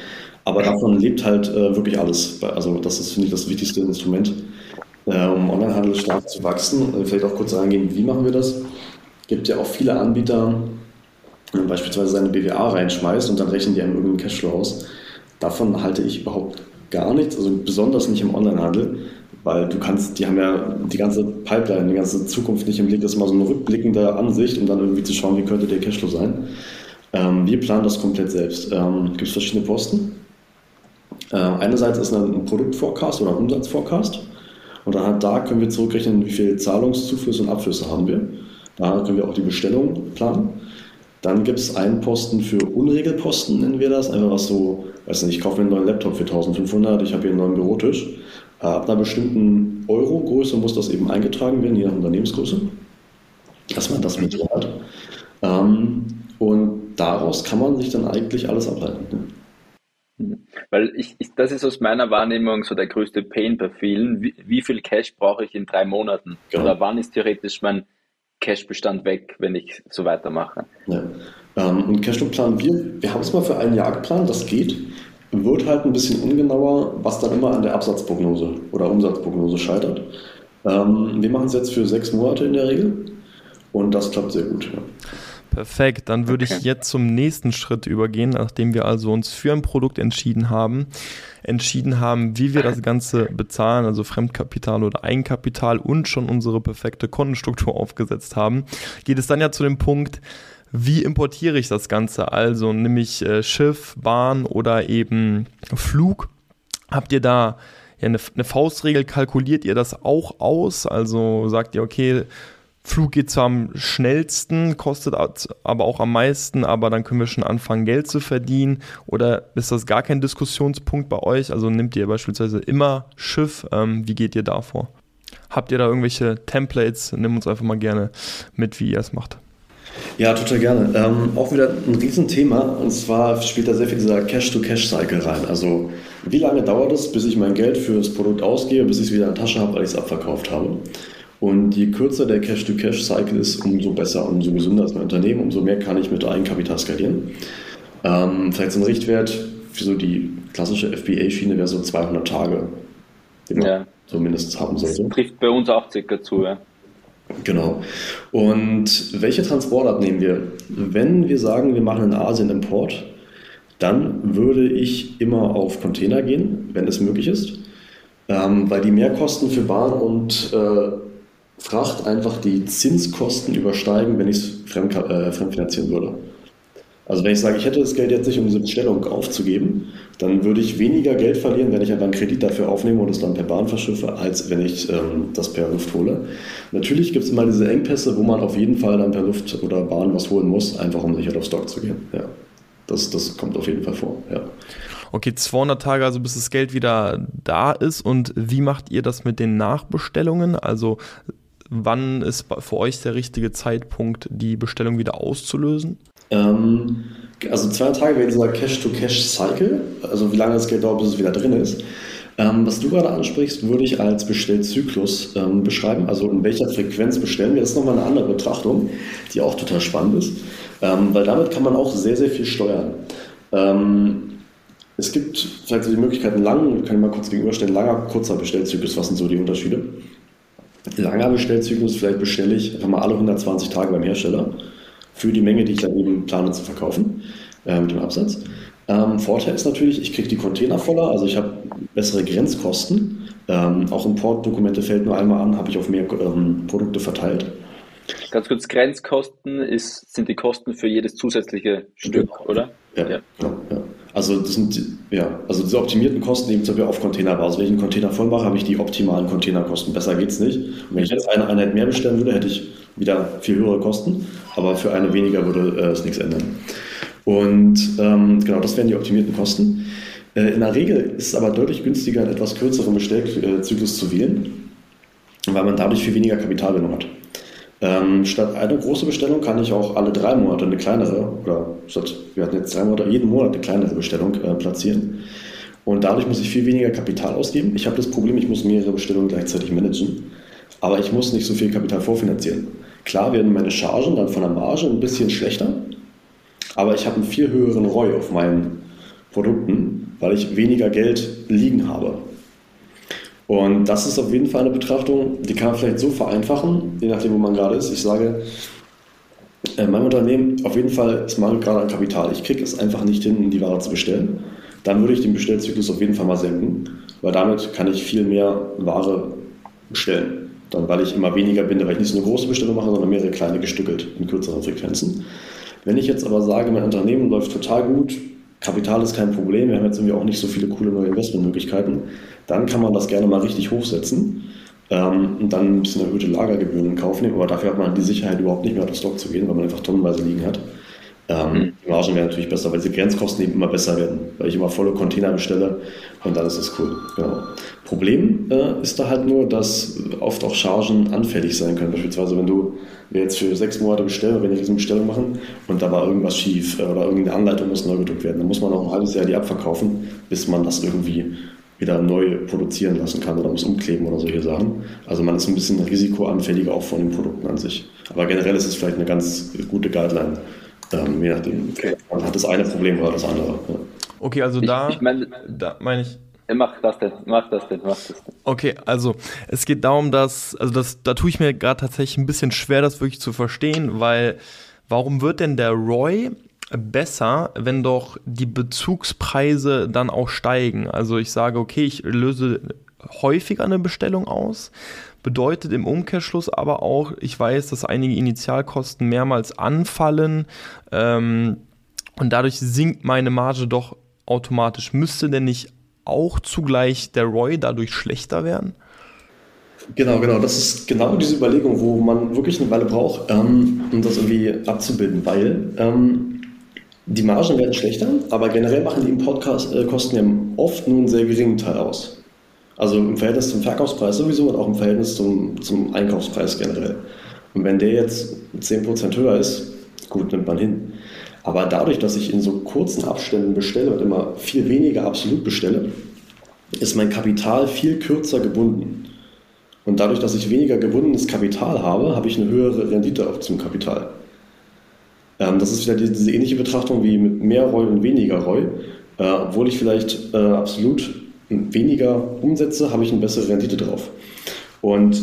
Aber davon lebt halt äh, wirklich alles. Also das ist, finde ich, das wichtigste Instrument, äh, um Onlinehandel stark zu wachsen. Vielleicht auch kurz reingehen, wie machen wir das? Es gibt ja auch viele Anbieter, wenn man beispielsweise seine BWA reinschmeißt und dann rechnen die einem irgendeinen Cashflow aus. Davon halte ich überhaupt gar nichts, also besonders nicht im Onlinehandel, weil du kannst, die haben ja die ganze Pipeline, die ganze Zukunft nicht im Blick, das ist mal so eine rückblickende Ansicht, um dann irgendwie zu schauen, wie könnte der Cashflow sein. Ähm, wir planen das komplett selbst. Ähm, Gibt es verschiedene Posten. Äh, einerseits ist ein Produktforecast oder ein Umsatzforecast. Und anhand da können wir zurückrechnen, wie viele Zahlungszuflüsse und Abflüsse haben wir. Da können wir auch die Bestellung planen. Dann gibt es einen Posten für Unregelposten, nennen wir das. Einfach was so, weiß nicht, ich kaufe mir einen neuen Laptop für 1500, ich habe hier einen neuen Bürotisch. Äh, ab einer bestimmten Euro-Größe muss das eben eingetragen werden, je nach Unternehmensgröße, dass man das mit hat. Ähm, und daraus kann man sich dann eigentlich alles ableiten. Ne? Weil ich, ich, das ist aus meiner Wahrnehmung so der größte Pain bei vielen. Wie, wie viel Cash brauche ich in drei Monaten? Genau. Oder wann ist theoretisch mein Cash-Bestand weg, wenn ich so weitermache? Ja. Ähm, und Cashflow-Plan, wir, wir haben es mal für ein Jahr geplant, das geht. Wird halt ein bisschen ungenauer, was dann immer an der Absatzprognose oder Umsatzprognose scheitert. Ähm, wir machen es jetzt für sechs Monate in der Regel und das klappt sehr gut. Ja. Perfekt, dann würde okay. ich jetzt zum nächsten Schritt übergehen, nachdem wir also uns für ein Produkt entschieden haben, entschieden haben, wie wir das Ganze bezahlen, also Fremdkapital oder Eigenkapital und schon unsere perfekte Kontenstruktur aufgesetzt haben, geht es dann ja zu dem Punkt, wie importiere ich das Ganze? Also nehme ich äh, Schiff, Bahn oder eben Flug? Habt ihr da ja, eine, eine Faustregel, kalkuliert ihr das auch aus? Also sagt ihr, okay, Flug geht zwar am schnellsten, kostet aber auch am meisten, aber dann können wir schon anfangen, Geld zu verdienen. Oder ist das gar kein Diskussionspunkt bei euch? Also nehmt ihr beispielsweise immer Schiff? Ähm, wie geht ihr da vor? Habt ihr da irgendwelche Templates? Nimm uns einfach mal gerne mit, wie ihr es macht. Ja, total gerne. Ähm, auch wieder ein Riesenthema und zwar spielt da sehr viel dieser Cash-to-Cash-Cycle rein. Also wie lange dauert es, bis ich mein Geld für das Produkt ausgebe, bis ich es wieder in der Tasche habe, weil ich es abverkauft habe? Und je kürzer der Cash-to-Cash-Cycle ist, umso besser, umso gesünder ist mein Unternehmen, umso mehr kann ich mit Eigenkapital skalieren. Ähm, vielleicht so ein Richtwert für so die klassische FBA-Schiene wäre so 200 Tage, den man ja. zumindest haben sollte. Das trifft bei uns auch circa zu, ja. Genau. Und welche Transportart nehmen wir? Wenn wir sagen, wir machen in Asien Import, dann würde ich immer auf Container gehen, wenn es möglich ist, ähm, weil die Mehrkosten für Bahn und äh, Fracht einfach die Zinskosten übersteigen, wenn ich es fremd, äh, fremdfinanzieren würde. Also wenn ich sage, ich hätte das Geld jetzt nicht, um diese Bestellung aufzugeben, dann würde ich weniger Geld verlieren, wenn ich einfach einen Kredit dafür aufnehme und es dann per Bahn verschiffe, als wenn ich ähm, das per Luft hole. Natürlich gibt es immer diese Engpässe, wo man auf jeden Fall dann per Luft oder Bahn was holen muss, einfach um sicher auf Stock zu gehen. Ja. Das, das kommt auf jeden Fall vor. Ja. Okay, 200 Tage, also bis das Geld wieder da ist. Und wie macht ihr das mit den Nachbestellungen? Also wann ist für euch der richtige Zeitpunkt, die Bestellung wieder auszulösen? Ähm, also zwei Tage wäre dieser Cash-to-Cash-Cycle, also wie lange das Geld dauert, bis es wieder drin ist. Ähm, was du gerade ansprichst, würde ich als Bestellzyklus ähm, beschreiben. Also in welcher Frequenz bestellen wir? Das ist nochmal eine andere Betrachtung, die auch total spannend ist, ähm, weil damit kann man auch sehr, sehr viel steuern. Ähm, es gibt vielleicht so die Möglichkeiten, lang, kann ich mal kurz gegenüberstellen, langer, kurzer Bestellzyklus. Was sind so die Unterschiede? Langer Bestellzyklus, vielleicht bestelle ich einfach mal alle 120 Tage beim Hersteller für die Menge, die ich dann eben plane zu verkaufen äh, mit dem Absatz. Ähm, Vorteil ist natürlich, ich kriege die Container voller, also ich habe bessere Grenzkosten. Ähm, auch Importdokumente fällt nur einmal an, habe ich auf mehr ähm, Produkte verteilt. Ganz kurz, Grenzkosten ist, sind die Kosten für jedes zusätzliche Stück, genau. oder? Ja, ja. Genau, ja. Also das sind ja, also diese optimierten Kosten eben zum Beispiel auf Containerbasis. Wenn ich einen Container voll mache, habe ich die optimalen Containerkosten. Besser geht es nicht. Und wenn ich jetzt eine Einheit mehr bestellen würde, hätte ich wieder viel höhere Kosten, aber für eine weniger würde äh, es nichts ändern. Und ähm, genau, das wären die optimierten Kosten. Äh, in der Regel ist es aber deutlich günstiger, einen etwas kürzeren Bestellzyklus zu wählen, weil man dadurch viel weniger Kapitalbindung hat. Ähm, statt eine große Bestellung kann ich auch alle drei Monate eine kleinere, oder statt, wir hatten jetzt drei Monate, jeden Monat eine kleinere Bestellung äh, platzieren. Und dadurch muss ich viel weniger Kapital ausgeben. Ich habe das Problem, ich muss mehrere Bestellungen gleichzeitig managen, aber ich muss nicht so viel Kapital vorfinanzieren. Klar werden meine Chargen dann von der Marge ein bisschen schlechter, aber ich habe einen viel höheren ROI auf meinen Produkten, weil ich weniger Geld liegen habe. Und das ist auf jeden Fall eine Betrachtung, die kann man vielleicht so vereinfachen, je nachdem, wo man gerade ist. Ich sage, äh, mein Unternehmen, auf jeden Fall, es mangelt gerade an Kapital. Ich kriege es einfach nicht hin, die Ware zu bestellen. Dann würde ich den Bestellzyklus auf jeden Fall mal senken, weil damit kann ich viel mehr Ware bestellen. Dann, weil ich immer weniger binde, weil ich nicht so eine große Bestellung mache, sondern mehrere kleine gestückelt in kürzeren Frequenzen. Wenn ich jetzt aber sage, mein Unternehmen läuft total gut, Kapital ist kein Problem, wir haben jetzt irgendwie auch nicht so viele coole neue Investmentmöglichkeiten, dann kann man das gerne mal richtig hochsetzen ähm, und dann ein bisschen erhöhte Lagergebühren in Kauf nehmen, aber dafür hat man die Sicherheit überhaupt nicht mehr auf den Stock zu gehen, weil man einfach tonnenweise liegen hat. Ähm. Die Margen werden natürlich besser, weil die Grenzkosten eben immer besser werden, weil ich immer volle Container bestelle und dann ist es cool. Genau. Problem äh, ist da halt nur, dass oft auch Chargen anfällig sein können. Beispielsweise, wenn du jetzt für sechs Monate bestellen, wenn wir riesen Bestellung machen und da war irgendwas schief äh, oder irgendeine Anleitung muss neu gedruckt werden, dann muss man auch ein halbes Jahr die abverkaufen, bis man das irgendwie wieder neu produzieren lassen kann oder muss umkleben oder solche Sachen. Also man ist ein bisschen risikoanfälliger auch von den Produkten an sich. Aber generell ist es vielleicht eine ganz gute Guideline ähm, je nachdem, okay. man hat das eine Problem oder das andere. Ja. Okay, also da, ich, ich mein, da meine ich. Mach das denn, mach das denn, mach das denn. Okay, also es geht darum, dass, also das, da tue ich mir gerade tatsächlich ein bisschen schwer, das wirklich zu verstehen, weil warum wird denn der Roy besser, wenn doch die Bezugspreise dann auch steigen? Also ich sage, okay, ich löse häufiger eine Bestellung aus, bedeutet im Umkehrschluss aber auch, ich weiß, dass einige Initialkosten mehrmals anfallen ähm, und dadurch sinkt meine Marge doch automatisch. Müsste denn nicht auch zugleich der ROI dadurch schlechter werden? Genau, genau. Das ist genau diese Überlegung, wo man wirklich eine Weile braucht, ähm, um das irgendwie abzubilden, weil ähm, die Margen werden schlechter, aber generell machen die Importkosten ja oft nur einen sehr geringen Teil aus. Also im Verhältnis zum Verkaufspreis sowieso und auch im Verhältnis zum, zum Einkaufspreis generell. Und wenn der jetzt 10% höher ist, gut, nimmt man hin. Aber dadurch, dass ich in so kurzen Abständen bestelle und immer viel weniger absolut bestelle, ist mein Kapital viel kürzer gebunden. Und dadurch, dass ich weniger gebundenes Kapital habe, habe ich eine höhere Rendite auf zum Kapital. Ähm, das ist wieder diese ähnliche Betrachtung wie mit mehr Roy und weniger Roy. Äh, obwohl ich vielleicht äh, absolut weniger umsetze, habe ich eine bessere Rendite drauf. Und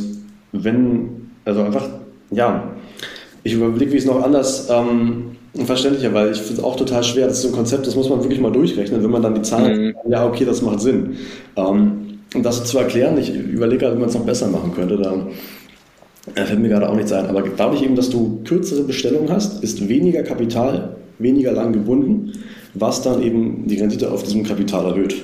wenn, also einfach, ja, ich überblicke, wie es noch anders ähm, verständlicher, weil ich finde es auch total schwer. Das ist so ein Konzept, das muss man wirklich mal durchrechnen, wenn man dann die Zahlen, mhm. ja, okay, das macht Sinn. Ähm, um das zu erklären, ich überlege halt, wie man es noch besser machen könnte. Da fällt mir gerade auch nichts ein. Aber dadurch eben, dass du kürzere Bestellungen hast, ist weniger Kapital weniger lang gebunden, was dann eben die Rendite auf diesem Kapital erhöht.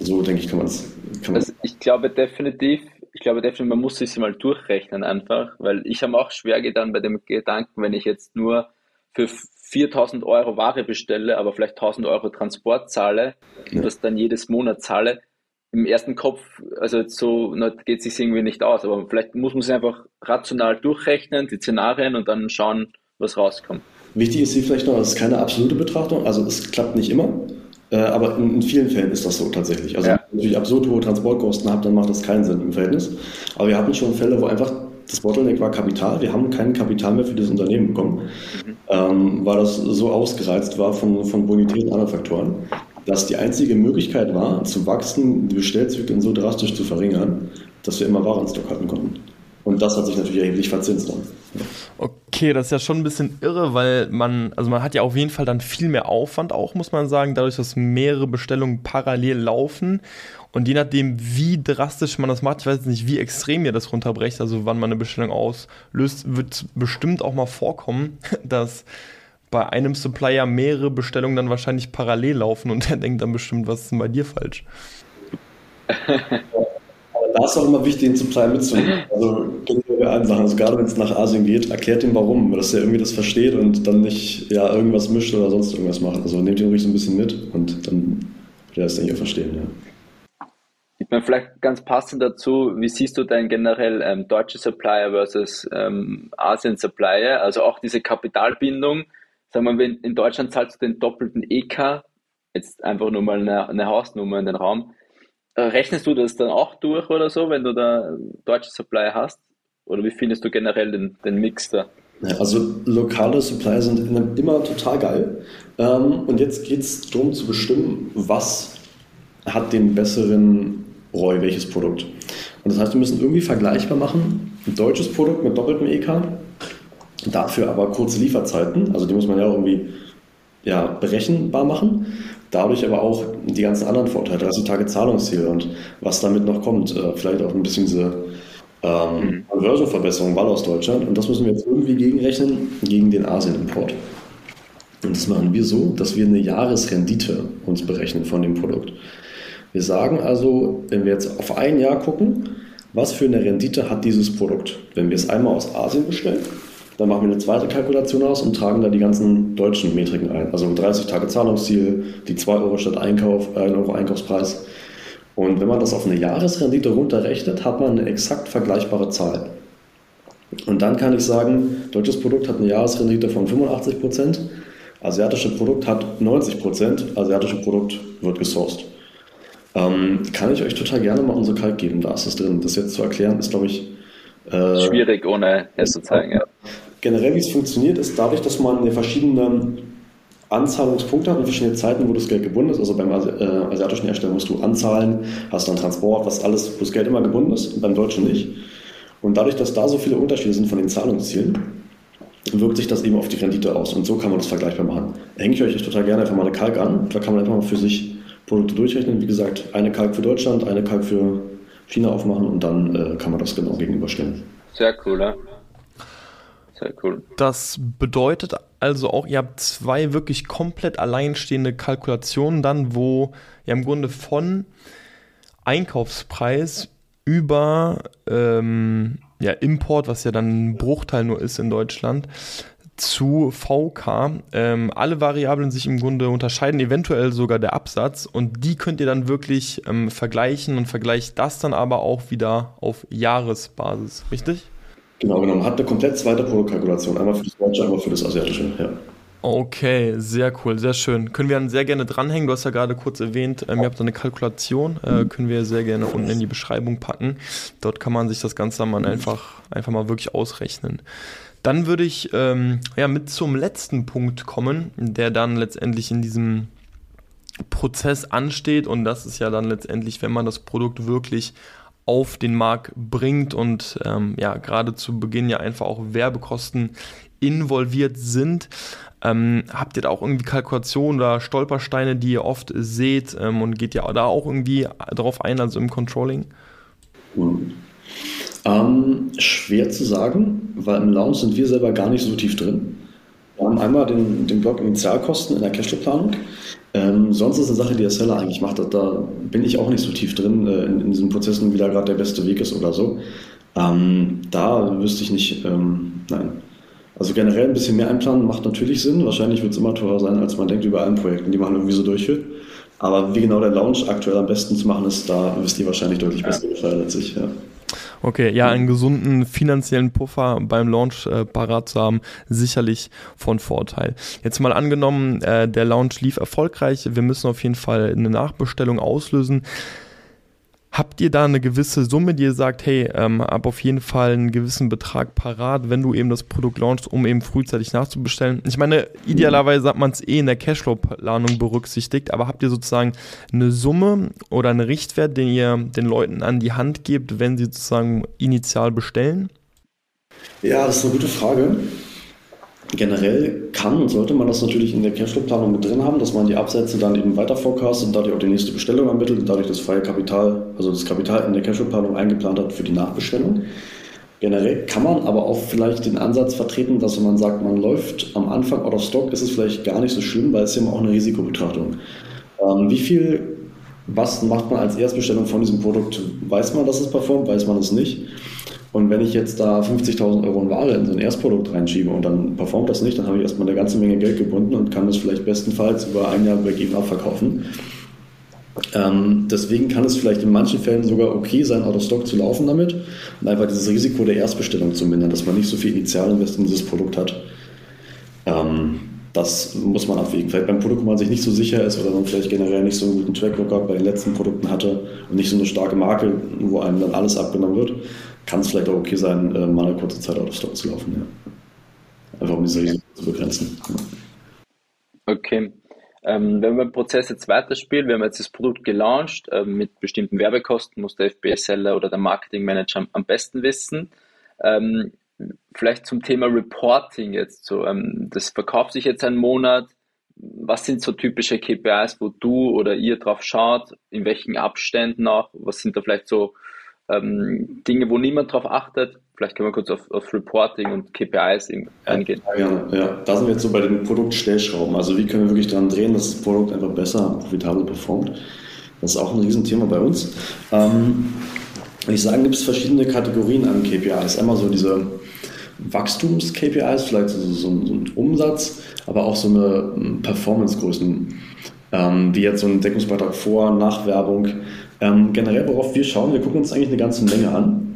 So denke ich, kann man es. Also ich glaube definitiv, ich glaube definitiv, man muss sich mal durchrechnen einfach, weil ich habe auch schwer getan bei dem Gedanken, wenn ich jetzt nur für 4000 Euro Ware bestelle, aber vielleicht 1000 Euro Transport zahle ja. und das dann jedes Monat zahle, im ersten Kopf, also so geht es sich irgendwie nicht aus, aber vielleicht muss man sich einfach rational durchrechnen, die Szenarien und dann schauen, was rauskommt. Wichtig ist hier vielleicht noch, es ist keine absolute Betrachtung, also es klappt nicht immer. Äh, aber in, in, vielen Fällen ist das so tatsächlich. Also ja. wenn ich natürlich absurd hohe Transportkosten habe, dann macht das keinen Sinn im Verhältnis. Aber wir hatten schon Fälle, wo einfach das Bottleneck war Kapital. Wir haben kein Kapital mehr für das Unternehmen bekommen, mhm. ähm, weil das so ausgereizt war von, von Bonität und anderen Faktoren, dass die einzige Möglichkeit war, zu wachsen, die Bestellzyklen so drastisch zu verringern, dass wir immer Ware in Stock halten konnten. Und das hat sich natürlich erheblich verzinst dann. Okay, das ist ja schon ein bisschen irre, weil man, also man hat ja auf jeden Fall dann viel mehr Aufwand auch, muss man sagen, dadurch, dass mehrere Bestellungen parallel laufen. Und je nachdem, wie drastisch man das macht, ich weiß nicht, wie extrem ihr das runterbrecht, also wann man eine Bestellung auslöst, wird bestimmt auch mal vorkommen, dass bei einem Supplier mehrere Bestellungen dann wahrscheinlich parallel laufen und der denkt dann bestimmt, was ist denn bei dir falsch? da ist auch immer wichtig, den Supply mitzunehmen. Also generell allen Sachen, also gerade wenn es nach Asien geht, erklärt ihm warum, dass er irgendwie das versteht und dann nicht ja, irgendwas mischt oder sonst irgendwas macht. Also nehmt ihn ruhig so ein bisschen mit und dann wird er das, denke ich, auch verstehen. Ja. Ich meine, vielleicht ganz passend dazu, wie siehst du denn generell ähm, deutsche Supplier versus ähm, Asien-Supplier? Also auch diese Kapitalbindung. Sagen wir, wenn in Deutschland zahlst du den doppelten EK, jetzt einfach nur mal eine, eine Hausnummer in den Raum rechnest du das dann auch durch oder so, wenn du da deutsche Supplier hast? Oder wie findest du generell den, den Mix da? Also lokale Supplier sind immer total geil. Ähm, und jetzt geht es darum zu bestimmen, was hat den besseren ROI, welches Produkt. Und das heißt, wir müssen irgendwie vergleichbar machen, ein deutsches Produkt mit doppeltem EK, dafür aber kurze Lieferzeiten, also die muss man ja auch irgendwie ja, berechenbar machen dadurch aber auch die ganzen anderen Vorteile, 30 Tage Zahlungsziel und was damit noch kommt, äh, vielleicht auch ein bisschen diese ähm, Conversion-Verbesserung, weil aus Deutschland. Und das müssen wir jetzt irgendwie gegenrechnen gegen den Asien-Import. Und das machen wir so, dass wir eine Jahresrendite uns berechnen von dem Produkt. Wir sagen also, wenn wir jetzt auf ein Jahr gucken, was für eine Rendite hat dieses Produkt? Wenn wir es einmal aus Asien bestellen, dann machen wir eine zweite Kalkulation aus und tragen da die ganzen deutschen Metriken ein. Also 30 Tage Zahlungsziel, die 2 Euro statt Einkauf, 1 Euro Einkaufspreis. Und wenn man das auf eine Jahresrendite runterrechnet, hat man eine exakt vergleichbare Zahl. Und dann kann ich sagen, deutsches Produkt hat eine Jahresrendite von 85 Prozent, asiatisches Produkt hat 90 Prozent, asiatisches Produkt wird gesourced. Ähm, kann ich euch total gerne mal unsere Kalk geben, da ist es drin. Das jetzt zu erklären, ist, glaube ich. Äh, Schwierig, ohne es zu zeigen, ja. Generell, wie es funktioniert, ist dadurch, dass man eine verschiedene Anzahlungspunkte hat und verschiedene Zeiten, wo das Geld gebunden ist. Also beim äh, asiatischen Hersteller musst du anzahlen, hast dann Transport, was alles, wo das Geld immer gebunden ist, und beim deutschen nicht. Und dadurch, dass da so viele Unterschiede sind von den Zahlungszielen, wirkt sich das eben auf die Rendite aus. Und so kann man das vergleichbar machen. Hänge ich euch total gerne einfach mal eine Kalk an. Da kann man einfach mal für sich Produkte durchrechnen. Wie gesagt, eine Kalk für Deutschland, eine Kalk für China aufmachen und dann äh, kann man das genau gegenüberstellen. Sehr cool, ja. Sehr cool. Das bedeutet also auch, ihr habt zwei wirklich komplett alleinstehende Kalkulationen dann, wo ihr im Grunde von Einkaufspreis über ähm, ja, Import, was ja dann ein Bruchteil nur ist in Deutschland, zu VK. Ähm, alle Variablen sich im Grunde unterscheiden, eventuell sogar der Absatz. Und die könnt ihr dann wirklich ähm, vergleichen und vergleicht das dann aber auch wieder auf Jahresbasis, richtig? Genau, genau. Man hat eine komplett zweite Produktkalkulation. Einmal für das Deutsche, einmal für das Asiatische. Ja. Okay, sehr cool, sehr schön. Können wir dann sehr gerne dranhängen. Du hast ja gerade kurz erwähnt, ähm, ihr habt da eine Kalkulation, äh, können wir sehr gerne unten in die Beschreibung packen. Dort kann man sich das Ganze dann einfach, einfach mal wirklich ausrechnen. Dann würde ich ähm, ja, mit zum letzten Punkt kommen, der dann letztendlich in diesem Prozess ansteht. Und das ist ja dann letztendlich, wenn man das Produkt wirklich auf den Markt bringt und ähm, ja, gerade zu Beginn ja einfach auch Werbekosten involviert sind. Ähm, habt ihr da auch irgendwie Kalkulationen oder Stolpersteine, die ihr oft seht ähm, und geht ihr da auch irgendwie drauf ein, also im Controlling? Mhm. Ähm, schwer zu sagen, weil im Lounge sind wir selber gar nicht so tief drin. Wir haben einmal den, den Block Initialkosten in der Cashflow-Planung. Ähm, sonst ist eine Sache, die der Seller eigentlich macht. Da bin ich auch nicht so tief drin äh, in, in, diesen Prozessen, wie da gerade der beste Weg ist oder so. Ähm, da wüsste ich nicht, ähm, nein. Also generell ein bisschen mehr einplanen macht natürlich Sinn. Wahrscheinlich wird es immer teurer sein, als man denkt über allen Projekten, die man irgendwie so durchführt. Aber wie genau der Launch aktuell am besten zu machen ist, da wisst ihr wahrscheinlich deutlich besser Bescheid als ich. Ja. Okay, ja, einen gesunden finanziellen Puffer beim Launch äh, parat zu haben, sicherlich von Vorteil. Jetzt mal angenommen, äh, der Launch lief erfolgreich, wir müssen auf jeden Fall eine Nachbestellung auslösen. Habt ihr da eine gewisse Summe, die ihr sagt, hey, ähm, ab auf jeden Fall einen gewissen Betrag parat, wenn du eben das Produkt launchst, um eben frühzeitig nachzubestellen? Ich meine, idealerweise hat man es eh in der Cashflow-Planung berücksichtigt, aber habt ihr sozusagen eine Summe oder einen Richtwert, den ihr den Leuten an die Hand gebt, wenn sie sozusagen initial bestellen? Ja, das ist eine gute Frage. Generell kann und sollte man das natürlich in der Cashflow-Planung mit drin haben, dass man die Absätze dann eben weiter forecastet und dadurch auch die nächste Bestellung ermittelt und dadurch das freie Kapital, also das Kapital in der Cashflow-Planung eingeplant hat für die Nachbestellung. Generell kann man aber auch vielleicht den Ansatz vertreten, dass wenn man sagt, man läuft am Anfang out of stock, ist es vielleicht gar nicht so schlimm, weil es ja auch eine Risikobetrachtung. Ähm, wie viel, was macht man als Erstbestellung von diesem Produkt? Weiß man, dass es performt, weiß man es nicht? Und wenn ich jetzt da 50.000 Euro in Ware in so ein Erstprodukt reinschiebe und dann performt das nicht, dann habe ich erstmal eine ganze Menge Geld gebunden und kann das vielleicht bestenfalls über ein Jahr Break-Even abverkaufen. Ähm, deswegen kann es vielleicht in manchen Fällen sogar okay sein, out of stock zu laufen damit und einfach dieses Risiko der Erstbestellung zu mindern, dass man nicht so viel Initialinvest in dieses Produkt hat. Ähm, das muss man abwägen. Vielleicht beim Produkt, wo man sich nicht so sicher ist oder man vielleicht generell nicht so einen guten Track Record bei den letzten Produkten hatte und nicht so eine starke Marke, wo einem dann alles abgenommen wird, kann es vielleicht auch okay sein, äh, mal eine kurze Zeit out of stock zu laufen. Ja. Einfach um diese Risiko zu begrenzen. Okay. Ähm, wenn wir den Prozess jetzt weiterspielen, wir haben jetzt das Produkt gelauncht, äh, mit bestimmten Werbekosten muss der FBA-Seller oder der Marketing-Manager am, am, besten wissen. Ähm, vielleicht zum Thema Reporting jetzt so. Ähm, das verkauft sich jetzt einen Monat. Was sind so typische KPIs, wo du oder ihr drauf schaut? In welchen Abständen auch? Was sind da vielleicht so ähm, Dinge, wo niemand drauf achtet. Vielleicht können wir kurz auf, auf Reporting und KPIs eingehen. Ja, ja, da sind wir jetzt so bei den Produktstellschrauben. Also wie können wir wirklich daran drehen, dass das Produkt einfach besser, profitabel performt. Das ist auch ein Riesenthema bei uns. Ähm, ich sagen, gibt es verschiedene Kategorien an KPIs. Einmal so diese Wachstums-KPIs, vielleicht so, so, ein Umsatz, aber auch so eine ähm, Performance-Größen, ähm, wie jetzt so ein Deckungsbeitrag vor, nach Werbung. Ähm, generell, worauf wir schauen, wir gucken uns eigentlich eine ganze Menge an.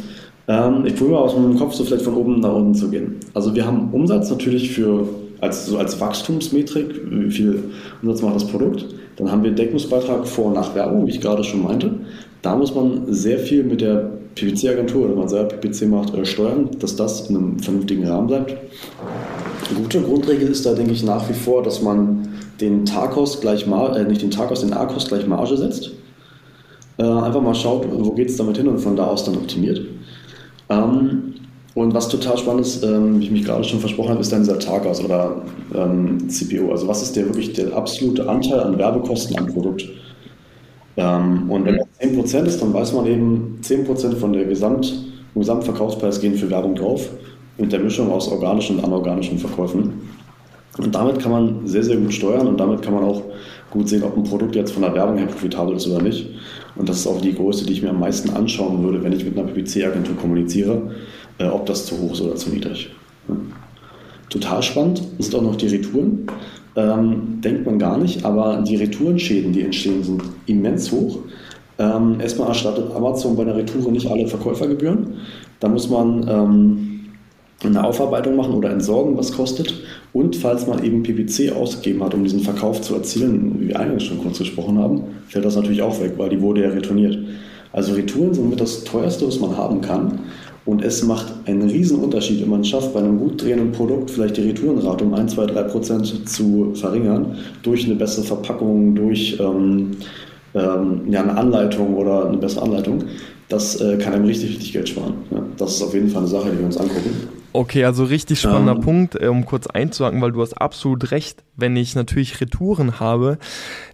Ähm, ich probiere mal aus meinem Kopf so vielleicht von oben nach unten zu gehen. Also wir haben Umsatz natürlich für als, so als Wachstumsmetrik, wie viel Umsatz macht das Produkt. Dann haben wir Deckungsbeitrag vor und nach Werbung, wie ich gerade schon meinte. Da muss man sehr viel mit der PPC-Agentur oder man selber PPC macht, äh, steuern, dass das in einem vernünftigen Rahmen bleibt. Eine gute Grundregel ist da, denke ich, nach wie vor, dass man den Tagkost gleich Mar äh, nicht den Tagkost, den A-Kost gleich Marge setzt. Äh, einfach mal schaut, wo geht es damit hin und von da aus dann optimiert. Ähm, und was total spannend ist, ähm, wie ich mich gerade schon versprochen habe, ist dann dieser Targas oder ähm, CPO. Also was ist der wirklich der absolute Anteil an Werbekosten am Produkt? Ähm, und wenn das 10% ist, dann weiß man eben, 10% von der Gesamt, Gesamtverkaufspreis gehen für Werbung drauf mit der Mischung aus organischen und anorganischen Verkäufen. Und damit kann man sehr, sehr gut steuern und damit kann man auch gut sehen, ob ein Produkt jetzt von der Werbung her profitabel ist oder nicht. Und das ist auch die Größe, die ich mir am meisten anschauen würde, wenn ich mit einer PPC-Agentur kommuniziere, äh, ob das zu hoch ist oder zu niedrig. Ja. Total spannend sind auch noch die Retouren. Ähm, denkt man gar nicht, aber die Retourenschäden, die entstehen, sind immens hoch. Ähm, erstmal erstattet Amazon bei einer Retoure nicht alle Verkäufergebühren. Da muss man ähm, eine Aufarbeitung machen oder entsorgen, was kostet. Und falls man eben PPC ausgegeben hat, um diesen Verkauf zu erzielen, wie wir eingangs schon kurz gesprochen haben, fällt das natürlich auch weg, weil die wurde ja retourniert. Also Retouren sind mit das teuerste, was man haben kann. Und es macht einen riesen Unterschied, wenn man es schafft, bei einem gut drehenden Produkt vielleicht die Retourenrate um 1, 2, 3 Prozent zu verringern, durch eine bessere Verpackung, durch ähm, ähm, ja, eine Anleitung oder eine bessere Anleitung. Das äh, kann einem richtig, richtig Geld sparen. Ja, das ist auf jeden Fall eine Sache, die wir uns angucken. Okay, also richtig spannender ähm, Punkt, äh, um kurz einzuhaken, weil du hast absolut recht. Wenn ich natürlich Retouren habe,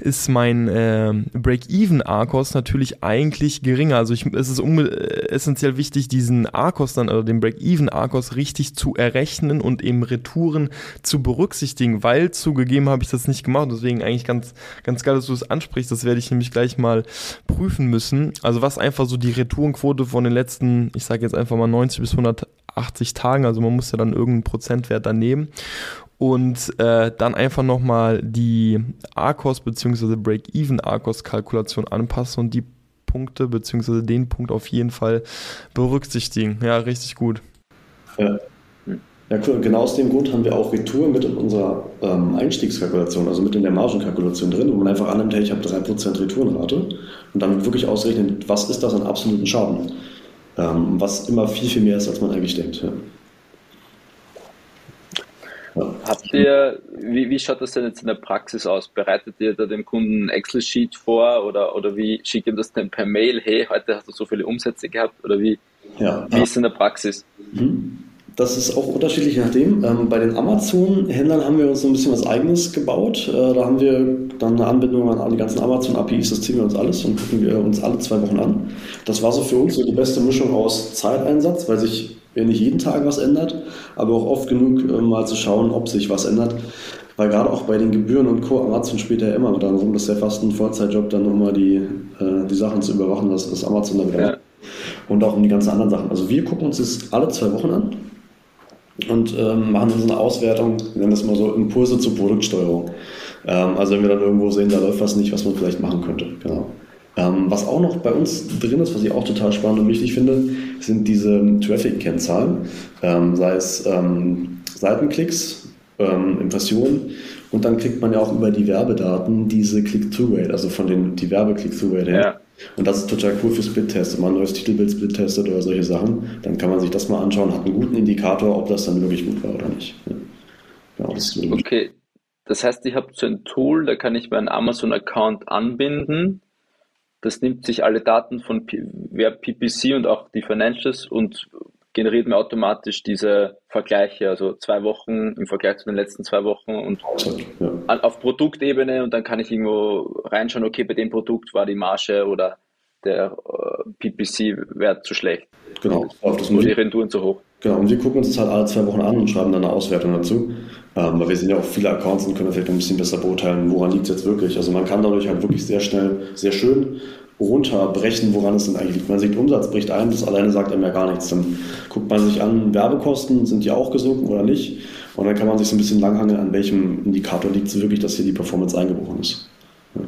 ist mein äh, Break-Even-Arcos natürlich eigentlich geringer. Also ich, es ist äh, essentiell wichtig, diesen Arcos dann, also den Break-Even-Arcos richtig zu errechnen und eben Retouren zu berücksichtigen, weil zugegeben habe ich das nicht gemacht. Deswegen eigentlich ganz, ganz geil, dass du es das ansprichst. Das werde ich nämlich gleich mal prüfen müssen. Also was einfach so die Retourenquote von den letzten, ich sage jetzt einfach mal 90 bis 100 80 Tagen, also man muss ja dann irgendeinen Prozentwert dann nehmen und äh, dann einfach nochmal die ARCOS bzw. Break-Even ARCOS-Kalkulation anpassen und die Punkte bzw. den Punkt auf jeden Fall berücksichtigen. Ja, richtig gut. Ja. Ja, cool. Genau aus dem Grund haben wir auch Retour mit in unserer ähm, Einstiegskalkulation, also mit in der Margenkalkulation drin, wo man einfach annimmt, hey, ich habe 3% Retourenrate und dann wirklich ausrechnet, was ist das an absoluten Schaden ähm, was immer viel, viel mehr ist, als man eigentlich denkt. Ja. Habt ihr, wie, wie schaut das denn jetzt in der Praxis aus? Bereitet ihr da dem Kunden ein Excel-Sheet vor oder, oder wie schickt ihr das denn per Mail? Hey, heute hast du so viele Umsätze gehabt oder wie, ja, wie ist es in der Praxis? Mhm. Das ist auch unterschiedlich nachdem. Ähm, bei den Amazon-Händlern haben wir uns so ein bisschen was Eigenes gebaut. Äh, da haben wir dann eine Anbindung an die ganzen Amazon-APIs, das ziehen wir uns alles und gucken wir uns alle zwei Wochen an. Das war so für uns so die beste Mischung aus Zeiteinsatz, weil sich nicht jeden Tag was ändert, aber auch oft genug äh, mal zu schauen, ob sich was ändert. Weil gerade auch bei den Gebühren und Co. Amazon spielt ja immer darum, dass ja fast ein Vollzeitjob dann um mal die, äh, die Sachen zu überwachen, was, was Amazon da ja. Und auch um die ganzen anderen Sachen. Also wir gucken uns das alle zwei Wochen an und ähm, machen so eine Auswertung, wir nennen das mal so Impulse zur Produktsteuerung. Ähm, also wenn wir dann irgendwo sehen, da läuft was nicht, was man vielleicht machen könnte. Genau. Ähm, was auch noch bei uns drin ist, was ich auch total spannend und wichtig finde, sind diese Traffic-Kennzahlen, ähm, sei es ähm, Seitenklicks, ähm, Impressionen und dann kriegt man ja auch über die Werbedaten diese Click-Through-Rate, also von den die Werbe-Click-Through-Rate her. Ja. Und das ist total cool für Split-Tests. Wenn man ein neues Titelbild split-testet oder solche Sachen, dann kann man sich das mal anschauen, hat einen guten Indikator, ob das dann wirklich gut war oder nicht. Ja. Das okay, das heißt, ich habe so ein Tool, da kann ich meinen Amazon-Account anbinden. Das nimmt sich alle Daten von P PPC und auch die Financials und generiert mir automatisch diese Vergleiche, also zwei Wochen im Vergleich zu den letzten zwei Wochen und ja. auf Produktebene und dann kann ich irgendwo reinschauen, okay, bei dem Produkt war die Marge oder der äh, PPC-Wert zu schlecht. Genau. Das die Renturen zu hoch. Genau, und wir gucken uns das halt alle zwei Wochen an und schreiben dann eine Auswertung dazu. Ähm, weil wir sehen ja auch viele Accounts und können vielleicht ein bisschen besser beurteilen, woran liegt es jetzt wirklich. Also man kann dadurch halt wirklich sehr schnell, sehr schön runterbrechen, woran es denn eigentlich liegt. Man sieht, Umsatz bricht ein, das alleine sagt einem ja gar nichts. Dann guckt man sich an, Werbekosten, sind die auch gesunken oder nicht? Und dann kann man sich so ein bisschen langhangeln, an welchem Indikator liegt es wirklich, dass hier die Performance eingebrochen ist. Ja.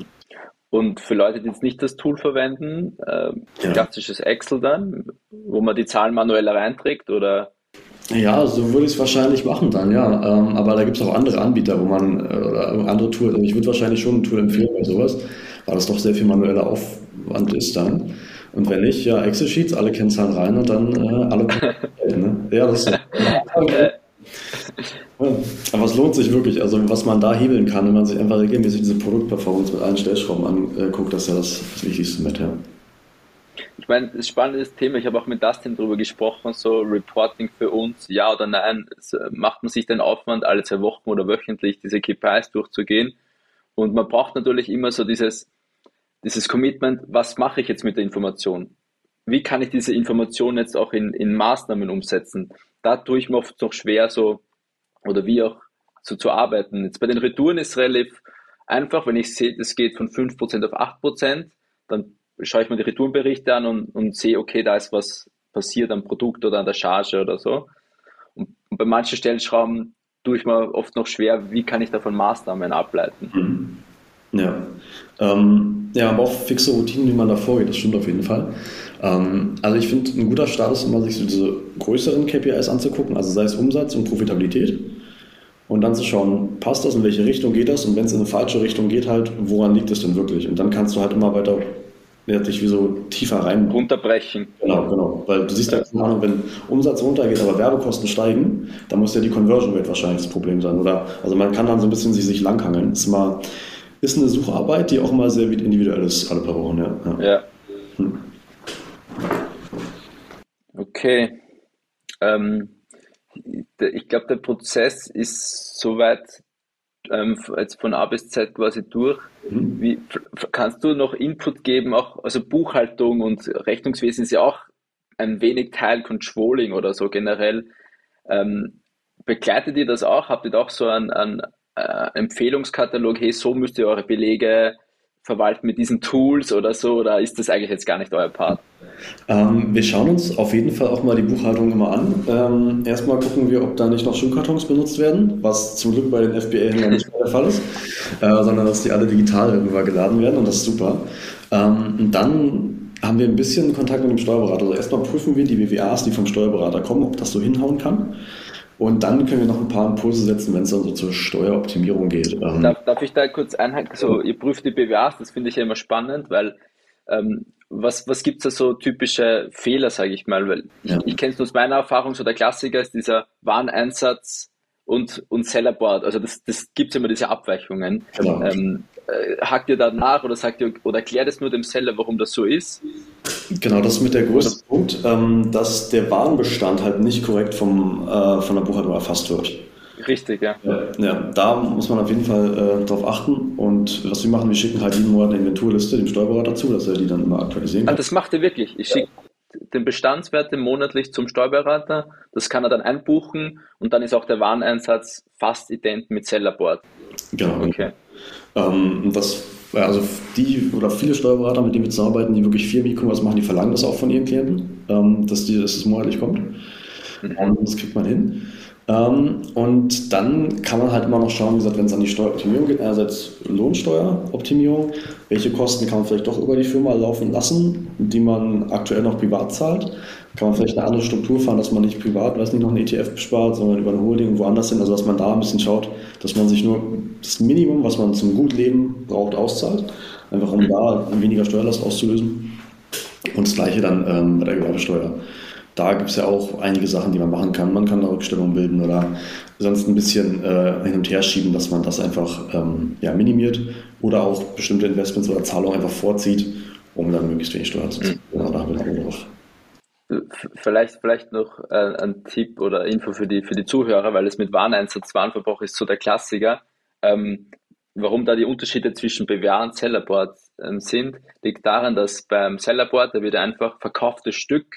Und für Leute, die jetzt nicht das Tool verwenden, äh, ja. klassisches Excel dann, wo man die Zahlen manuell reinträgt oder? Ja, so würde ich es wahrscheinlich machen dann, ja. Ähm, aber da gibt es auch andere Anbieter, wo man, äh, oder andere Tools, also ich würde wahrscheinlich schon ein Tool empfehlen bei sowas, weil das doch sehr viel manueller Aufwand ist dann. Und wenn nicht, ja, Excel-Sheets, alle Kennzahlen rein und dann äh, alle. ne? Ja, das ist. Aber es lohnt sich wirklich. Also was man da hebeln kann, wenn man sich einfach regelmäßig diese Produktperformance mit allen Stellschrauben anguckt, das ist ja das, das Wichtigste mit. Ja. Ich meine, das spannende Thema, ich habe auch mit Dustin darüber gesprochen, so Reporting für uns, ja oder nein, macht man sich den Aufwand, alle zwei Wochen oder wöchentlich diese KPIs durchzugehen. Und man braucht natürlich immer so dieses, dieses Commitment, was mache ich jetzt mit der Information? Wie kann ich diese Information jetzt auch in, in Maßnahmen umsetzen? Da tue ich mir oft noch schwer, so oder wie auch so zu arbeiten. Jetzt bei den Retouren ist es relativ einfach, wenn ich sehe, das geht von 5% auf 8%, dann schaue ich mir die Retourenberichte an und, und sehe, okay, da ist was passiert am Produkt oder an der Charge oder so. Und, und bei manchen Stellschrauben tue ich mir oft noch schwer, wie kann ich davon Maßnahmen ableiten. Mhm. Ja. Ähm, ja, aber auch fixe Routinen, wie man da vorgeht, das stimmt auf jeden Fall. Ähm, also ich finde, ein guter Start ist immer, sich so diese größeren KPIs anzugucken, also sei es Umsatz und Profitabilität. Und dann zu schauen, passt das, in welche Richtung geht das? Und wenn es in eine falsche Richtung geht, halt, woran liegt es denn wirklich? Und dann kannst du halt immer weiter ja, dich wie so tiefer rein. Runterbrechen. Genau, genau. Weil du siehst ja, keine Ahnung, wenn Umsatz runtergeht, aber Werbekosten steigen, dann muss ja die Conversion Rate wahrscheinlich das Problem sein. Oder, also man kann dann so ein bisschen sich, sich langhangeln. Ist, mal, ist eine Sucharbeit, die auch immer sehr individuell ist, alle paar Wochen, ja. Ja. ja. Hm. Okay. Ähm, ich glaube, der Prozess ist soweit ähm, jetzt von A bis Z quasi durch. Mhm. Wie, kannst du noch Input geben? Auch, also Buchhaltung und Rechnungswesen ist ja auch ein wenig Teil Controlling oder so generell. Ähm, begleitet ihr das auch? Habt ihr da auch so einen, einen äh, Empfehlungskatalog? Hey, so müsst ihr eure Belege verwalten mit diesen Tools oder so? Oder ist das eigentlich jetzt gar nicht euer Part? Ähm, wir schauen uns auf jeden Fall auch mal die Buchhaltung immer an. Ähm, erstmal gucken wir, ob da nicht noch Schuhkartons benutzt werden, was zum Glück bei den FBA-Händlern nicht mehr der Fall ist, äh, sondern dass die alle digital irgendwann geladen werden und das ist super. Ähm, dann haben wir ein bisschen Kontakt mit dem Steuerberater. Also erstmal prüfen wir die BWAs, die vom Steuerberater kommen, ob das so hinhauen kann. Und dann können wir noch ein paar Impulse setzen, wenn es dann so zur Steueroptimierung geht. Ähm, darf, darf, ich da kurz einhaken? So, ihr prüft die BWAs, das finde ich ja immer spannend, weil ähm, was, was gibt es da so typische Fehler, sage ich mal? Weil ja. ich, ich kenne es nur aus meiner Erfahrung, so der Klassiker ist dieser Wareneinsatz und, und Sellerboard. Also das, das gibt es immer diese Abweichungen. Genau. Ähm, äh, hakt ihr da nach oder sagt ihr oder erklärt es nur dem Seller, warum das so ist? Genau, das ist mit der größte oder? Punkt, ähm, dass der Warenbestand halt nicht korrekt vom, äh, von der Buchhaltung erfasst wird. Richtig, ja. ja. da muss man auf jeden Fall äh, drauf achten. Und was wir machen, wir schicken halt jeden Monat eine Inventurliste dem Steuerberater zu, dass er die dann immer aktualisieren kann. Ah, das macht er wirklich. Ich schicke den Bestandswerte monatlich zum Steuerberater. Das kann er dann einbuchen und dann ist auch der Wareneinsatz fast ident mit Sellerboard. Genau. Okay. Ähm, das, also die oder viele Steuerberater, mit denen wir zusammenarbeiten, die wirklich viel E-Commerce machen, die verlangen das auch von ihren Klienten, ähm, dass, die, dass es monatlich kommt. Mhm. Das kriegt man hin. Ähm, und dann kann man halt immer noch schauen, wie gesagt, wenn es an die Steueroptimierung geht, einerseits Lohnsteueroptimierung, welche Kosten kann man vielleicht doch über die Firma laufen lassen, die man aktuell noch privat zahlt. Kann man vielleicht eine andere Struktur fahren, dass man nicht privat, weiß nicht, noch ein ETF spart, sondern über eine Holding woanders hin. Also dass man da ein bisschen schaut, dass man sich nur das Minimum, was man zum Gutleben braucht, auszahlt. Einfach um da weniger Steuerlast auszulösen. Und das gleiche dann ähm, bei der Gewerbesteuer da gibt es ja auch einige Sachen, die man machen kann. Man kann eine Rückstellung bilden oder sonst ein bisschen äh, hin und her schieben, dass man das einfach ähm, ja, minimiert oder auch bestimmte Investments oder Zahlungen einfach vorzieht, um dann möglichst wenig Steuern zu zahlen. Mhm. Genau, da haben wir drauf. Vielleicht, vielleicht noch äh, ein Tipp oder Info für die, für die Zuhörer, weil es mit Wareneinsatz, Warenverbrauch ist so der Klassiker. Ähm, warum da die Unterschiede zwischen BWA und Sellerboard ähm, sind, liegt daran, dass beim Sellerboard, da wird einfach verkauftes Stück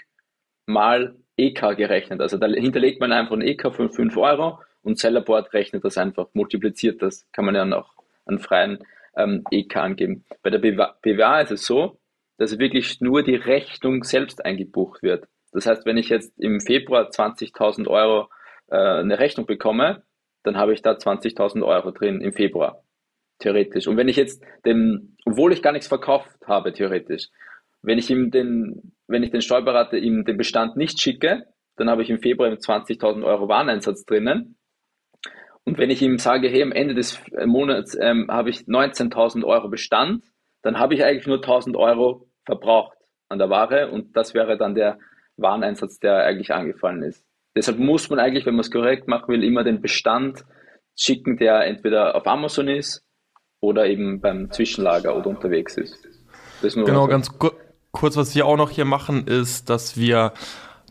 mal EK gerechnet. Also da hinterlegt man einfach ein EK von 5 Euro und Sellerboard rechnet das einfach, multipliziert das, kann man ja noch einen freien ähm, EK angeben. Bei der BWA ist es so, dass wirklich nur die Rechnung selbst eingebucht wird. Das heißt, wenn ich jetzt im Februar 20.000 Euro äh, eine Rechnung bekomme, dann habe ich da 20.000 Euro drin im Februar, theoretisch. Und wenn ich jetzt den, obwohl ich gar nichts verkauft habe, theoretisch, wenn ich ihm den, wenn ich den Steuerberater ihm den Bestand nicht schicke, dann habe ich im Februar 20.000 Euro Wareneinsatz drinnen. Und wenn ich ihm sage, hey, am Ende des Monats ähm, habe ich 19.000 Euro Bestand, dann habe ich eigentlich nur 1.000 Euro verbraucht an der Ware und das wäre dann der Wareneinsatz, der eigentlich angefallen ist. Deshalb muss man eigentlich, wenn man es korrekt machen will, immer den Bestand schicken, der entweder auf Amazon ist oder eben beim Zwischenlager oder unterwegs ist. genau, ganz kurz, was wir auch noch hier machen, ist, dass wir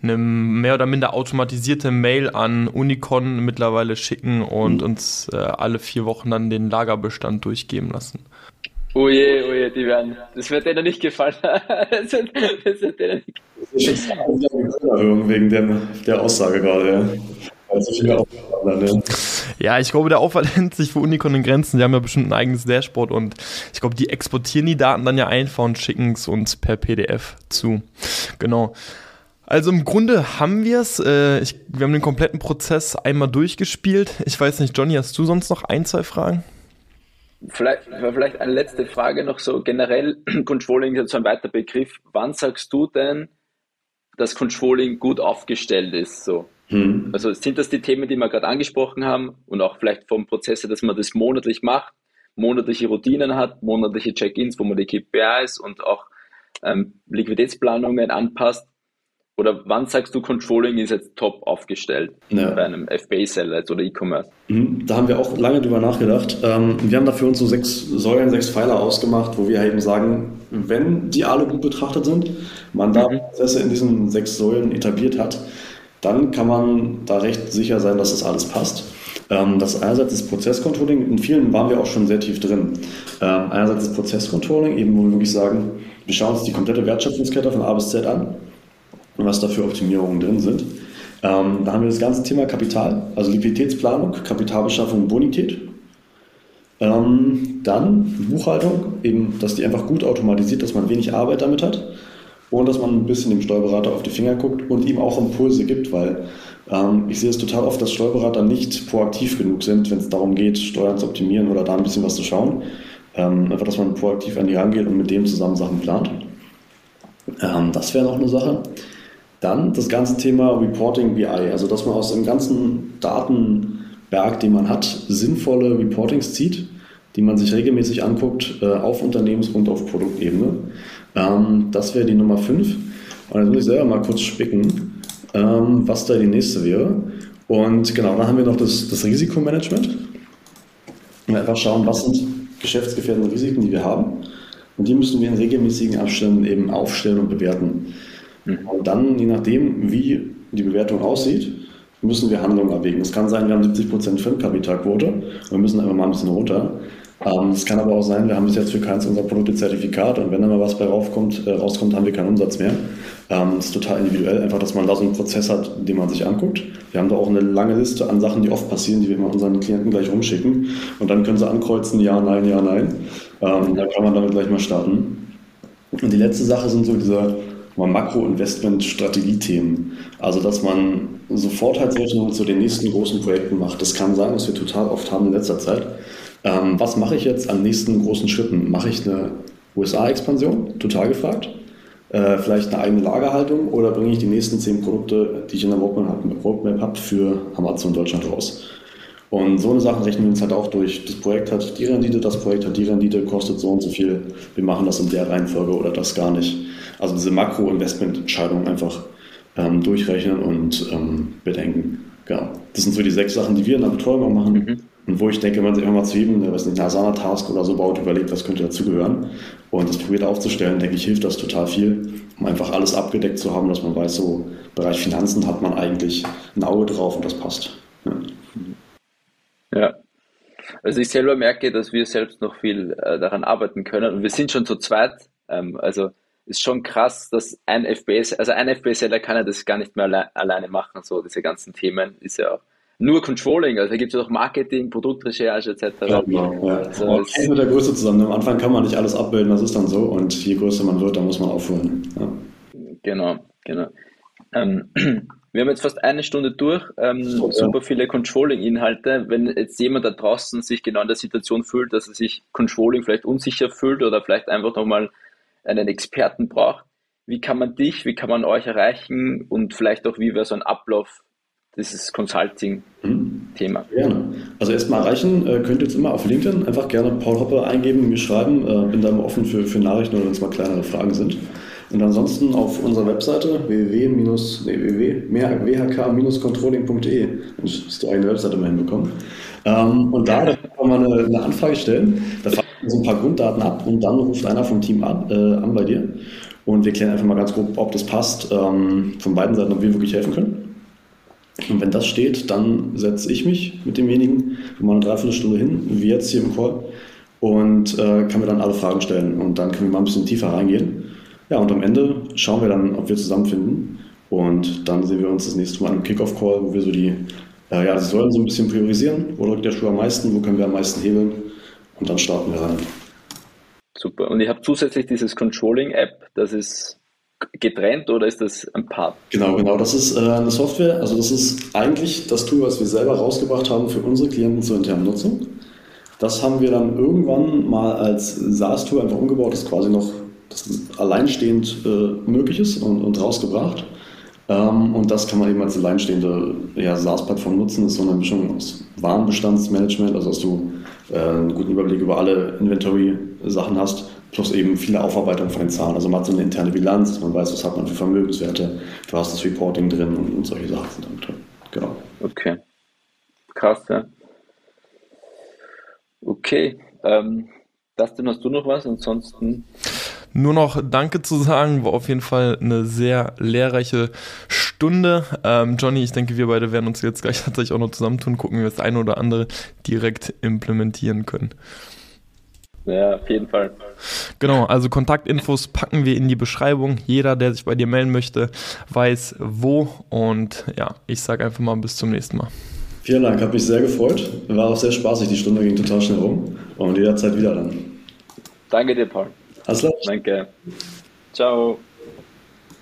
eine mehr oder minder automatisierte Mail an Unicon mittlerweile schicken und mhm. uns äh, alle vier Wochen dann den Lagerbestand durchgeben lassen. Oh je, oh je, die werden. Das wird denen nicht gefallen. das wird, das wird denen nicht gefallen. Wegen der, der Aussage gerade, ja. Also ja, ich glaube, der Aufwand hält sich für Unicon in Grenzen. Die haben ja bestimmt ein eigenes Dashboard und ich glaube, die exportieren die Daten dann ja einfach und schicken es uns per PDF zu. Genau. Also im Grunde haben wir es. Äh, wir haben den kompletten Prozess einmal durchgespielt. Ich weiß nicht, Johnny, hast du sonst noch ein, zwei Fragen? Vielleicht, vielleicht eine letzte Frage noch so generell. Controlling ist so ein weiter Begriff. Wann sagst du denn, dass Controlling gut aufgestellt ist? So? Hm. Also sind das die Themen, die wir gerade angesprochen haben und auch vielleicht vom Prozess, dass man das monatlich macht, monatliche Routinen hat, monatliche Check-ins, wo man die KPIs und auch ähm, Liquiditätsplanungen anpasst? Oder wann sagst du, Controlling ist jetzt top aufgestellt ja. bei einem FBA-Seller oder E-Commerce? Mhm. Da haben wir auch lange drüber nachgedacht. Ähm, wir haben dafür uns so sechs Säulen, sechs Pfeiler ausgemacht, wo wir eben sagen, wenn die alle gut betrachtet sind, man da mhm. Prozesse in diesen sechs Säulen etabliert hat, dann kann man da recht sicher sein, dass das alles passt. Ähm, das einerseits das Prozesscontrolling, in vielen waren wir auch schon sehr tief drin. Ähm, einerseits das Prozesscontrolling, eben wo wir wirklich sagen, wir schauen uns die komplette Wertschöpfungskette von A bis Z an und was da für Optimierungen drin sind. Ähm, da haben wir das ganze Thema Kapital, also Liquiditätsplanung, Kapitalbeschaffung, Bonität. Ähm, dann Buchhaltung, eben, dass die einfach gut automatisiert, dass man wenig Arbeit damit hat und dass man ein bisschen dem Steuerberater auf die Finger guckt und ihm auch Impulse gibt, weil ähm, ich sehe es total oft, dass Steuerberater nicht proaktiv genug sind, wenn es darum geht, Steuern zu optimieren oder da ein bisschen was zu schauen. Ähm, einfach, dass man proaktiv an die rangeht und mit dem zusammen Sachen plant. Ähm, das wäre noch eine Sache. Dann das ganze Thema Reporting BI, also dass man aus dem ganzen Datenberg, den man hat, sinnvolle Reportings zieht, die man sich regelmäßig anguckt äh, auf Unternehmens- und auf Produktebene. Ähm, das wäre die Nummer 5. Und jetzt muss ich selber mal kurz spicken, ähm, was da die nächste wäre. Und genau, dann haben wir noch das, das Risikomanagement. Und einfach schauen, was sind geschäftsgefährdende Risiken, die wir haben. Und die müssen wir in regelmäßigen Abständen eben aufstellen und bewerten. Und dann, je nachdem, wie die Bewertung aussieht, müssen wir Handlungen abwägen. Es kann sein, wir haben 70% Fremdkapitalquote und wir müssen einfach mal ein bisschen runter. Ähm, es kann aber auch sein, wir haben bis jetzt für keins unserer Produkte Zertifikat und wenn da mal was bei raufkommt, äh, rauskommt, haben wir keinen Umsatz mehr. Ähm, das ist total individuell, einfach, dass man da so einen Prozess hat, den man sich anguckt. Wir haben da auch eine lange Liste an Sachen, die oft passieren, die wir immer unseren Klienten gleich rumschicken und dann können sie ankreuzen, ja, nein, ja, nein. Ähm, da kann man damit gleich mal starten. Und die letzte Sache sind so diese Makro-Investment-Strategiethemen. Also, dass man sofort halt zu den nächsten großen Projekten macht. Das kann sein, was wir total oft haben in letzter Zeit. Ähm, was mache ich jetzt an nächsten großen Schritten? Mache ich eine USA-Expansion? Total gefragt. Äh, vielleicht eine eigene Lagerhaltung oder bringe ich die nächsten zehn Produkte, die ich in der Roadmap habe, für Amazon Deutschland raus? Und so eine Sache rechnen wir uns halt auch durch. Das Projekt hat die Rendite, das Projekt hat die Rendite, kostet so und so viel. Wir machen das in der Reihenfolge oder das gar nicht. Also diese Makro-Investment-Entscheidung einfach ähm, durchrechnen und ähm, bedenken. Genau. Das sind so die sechs Sachen, die wir in der Betreuung auch machen. Mhm. Und wo ich denke, man sich immer mal zu jedem, was nicht, eine Asana-Task oder so baut, überlegt, was könnte dazugehören und das probiert aufzustellen, denke ich, hilft das total viel, um einfach alles abgedeckt zu haben, dass man weiß, so Bereich Finanzen hat man eigentlich ein Auge drauf und das passt. Ja. ja. Also ich selber merke, dass wir selbst noch viel äh, daran arbeiten können und wir sind schon zu zweit. Ähm, also ist schon krass, dass ein FPS, also ein FPS-Seller kann ja das gar nicht mehr alle, alleine machen, so diese ganzen Themen ist ja auch nur Controlling, also da gibt es ja auch Marketing, Produktrecherche etc. Ja, genau, ja. Also man hängt mit der Größe zusammen. Am Anfang kann man nicht alles abbilden, das ist dann so und je größer man wird, dann muss man aufholen. Ja. Genau, genau. Ähm, wir haben jetzt fast eine Stunde durch, ähm, so, super viele Controlling-Inhalte. Wenn jetzt jemand da draußen sich genau in der Situation fühlt, dass er sich Controlling vielleicht unsicher fühlt oder vielleicht einfach nochmal einen Experten braucht, wie kann man dich, wie kann man euch erreichen und vielleicht auch, wie wäre so ein Ablauf dieses Consulting-Thema. Mhm. Gerne. Also erstmal erreichen äh, könnt ihr jetzt immer auf LinkedIn einfach gerne Paul Hoppe eingeben, mir schreiben. Äh, bin da immer offen für, für Nachrichten oder wenn es mal kleinere Fragen sind. Und ansonsten auf unserer Webseite www.whk-controlling.de. Das ist die eigene Webseite mal hinbekommen. Ähm, und da kann man eine, eine, Anfrage stellen. Da fragen wir so ein paar Grunddaten ab und dann ruft einer vom Team an, äh, an bei dir. Und wir klären einfach mal ganz grob, ob das passt, ähm, von beiden Seiten, ob wir wirklich helfen können. Und wenn das steht, dann setze ich mich mit demjenigen mal eine Dreiviertelstunde hin, wie jetzt hier im Call, und äh, kann mir dann alle Fragen stellen. Und dann können wir mal ein bisschen tiefer reingehen. Ja, und am Ende schauen wir dann, ob wir zusammenfinden. Und dann sehen wir uns das nächste Mal im Kickoff-Call, wo wir so die, äh, ja, das sollen so ein bisschen priorisieren. Wo drückt der Schuh am meisten? Wo können wir am meisten hebeln? Und dann starten wir rein. Super. Und ich habe zusätzlich dieses Controlling-App, das ist getrennt oder ist das ein Part? Genau, genau. Das ist äh, eine Software. Also das ist eigentlich das Tool, was wir selber rausgebracht haben für unsere Klienten zur internen Nutzung. Das haben wir dann irgendwann mal als SaaS-Tool einfach umgebaut, das quasi noch das alleinstehend äh, möglich ist und, und rausgebracht. Ähm, und das kann man eben als alleinstehende ja, SaaS-Plattform nutzen. Das ist so eine Mischung aus Warenbestandsmanagement, also dass du äh, einen guten Überblick über alle Inventory-Sachen hast plus eben viele Aufarbeitung von den Zahlen. Also man hat so eine interne Bilanz, man weiß, was hat man für Vermögenswerte, du hast das Reporting drin und, und solche Sachen sind damit drin. Genau. Okay. Krass, ja. Okay. Ähm, Dustin, hast du noch was? Ansonsten. Nur noch Danke zu sagen, war auf jeden Fall eine sehr lehrreiche Stunde. Ähm, Johnny, ich denke, wir beide werden uns jetzt gleich tatsächlich auch noch zusammentun, gucken, wie wir das eine oder andere direkt implementieren können. Ja, auf jeden Fall. Genau, also Kontaktinfos packen wir in die Beschreibung. Jeder, der sich bei dir melden möchte, weiß wo. Und ja, ich sage einfach mal bis zum nächsten Mal. Vielen Dank, hat mich sehr gefreut. War auch sehr spaßig, die Stunde ging total schnell rum. Und jederzeit wieder dann. Danke dir, Paul. Ciao.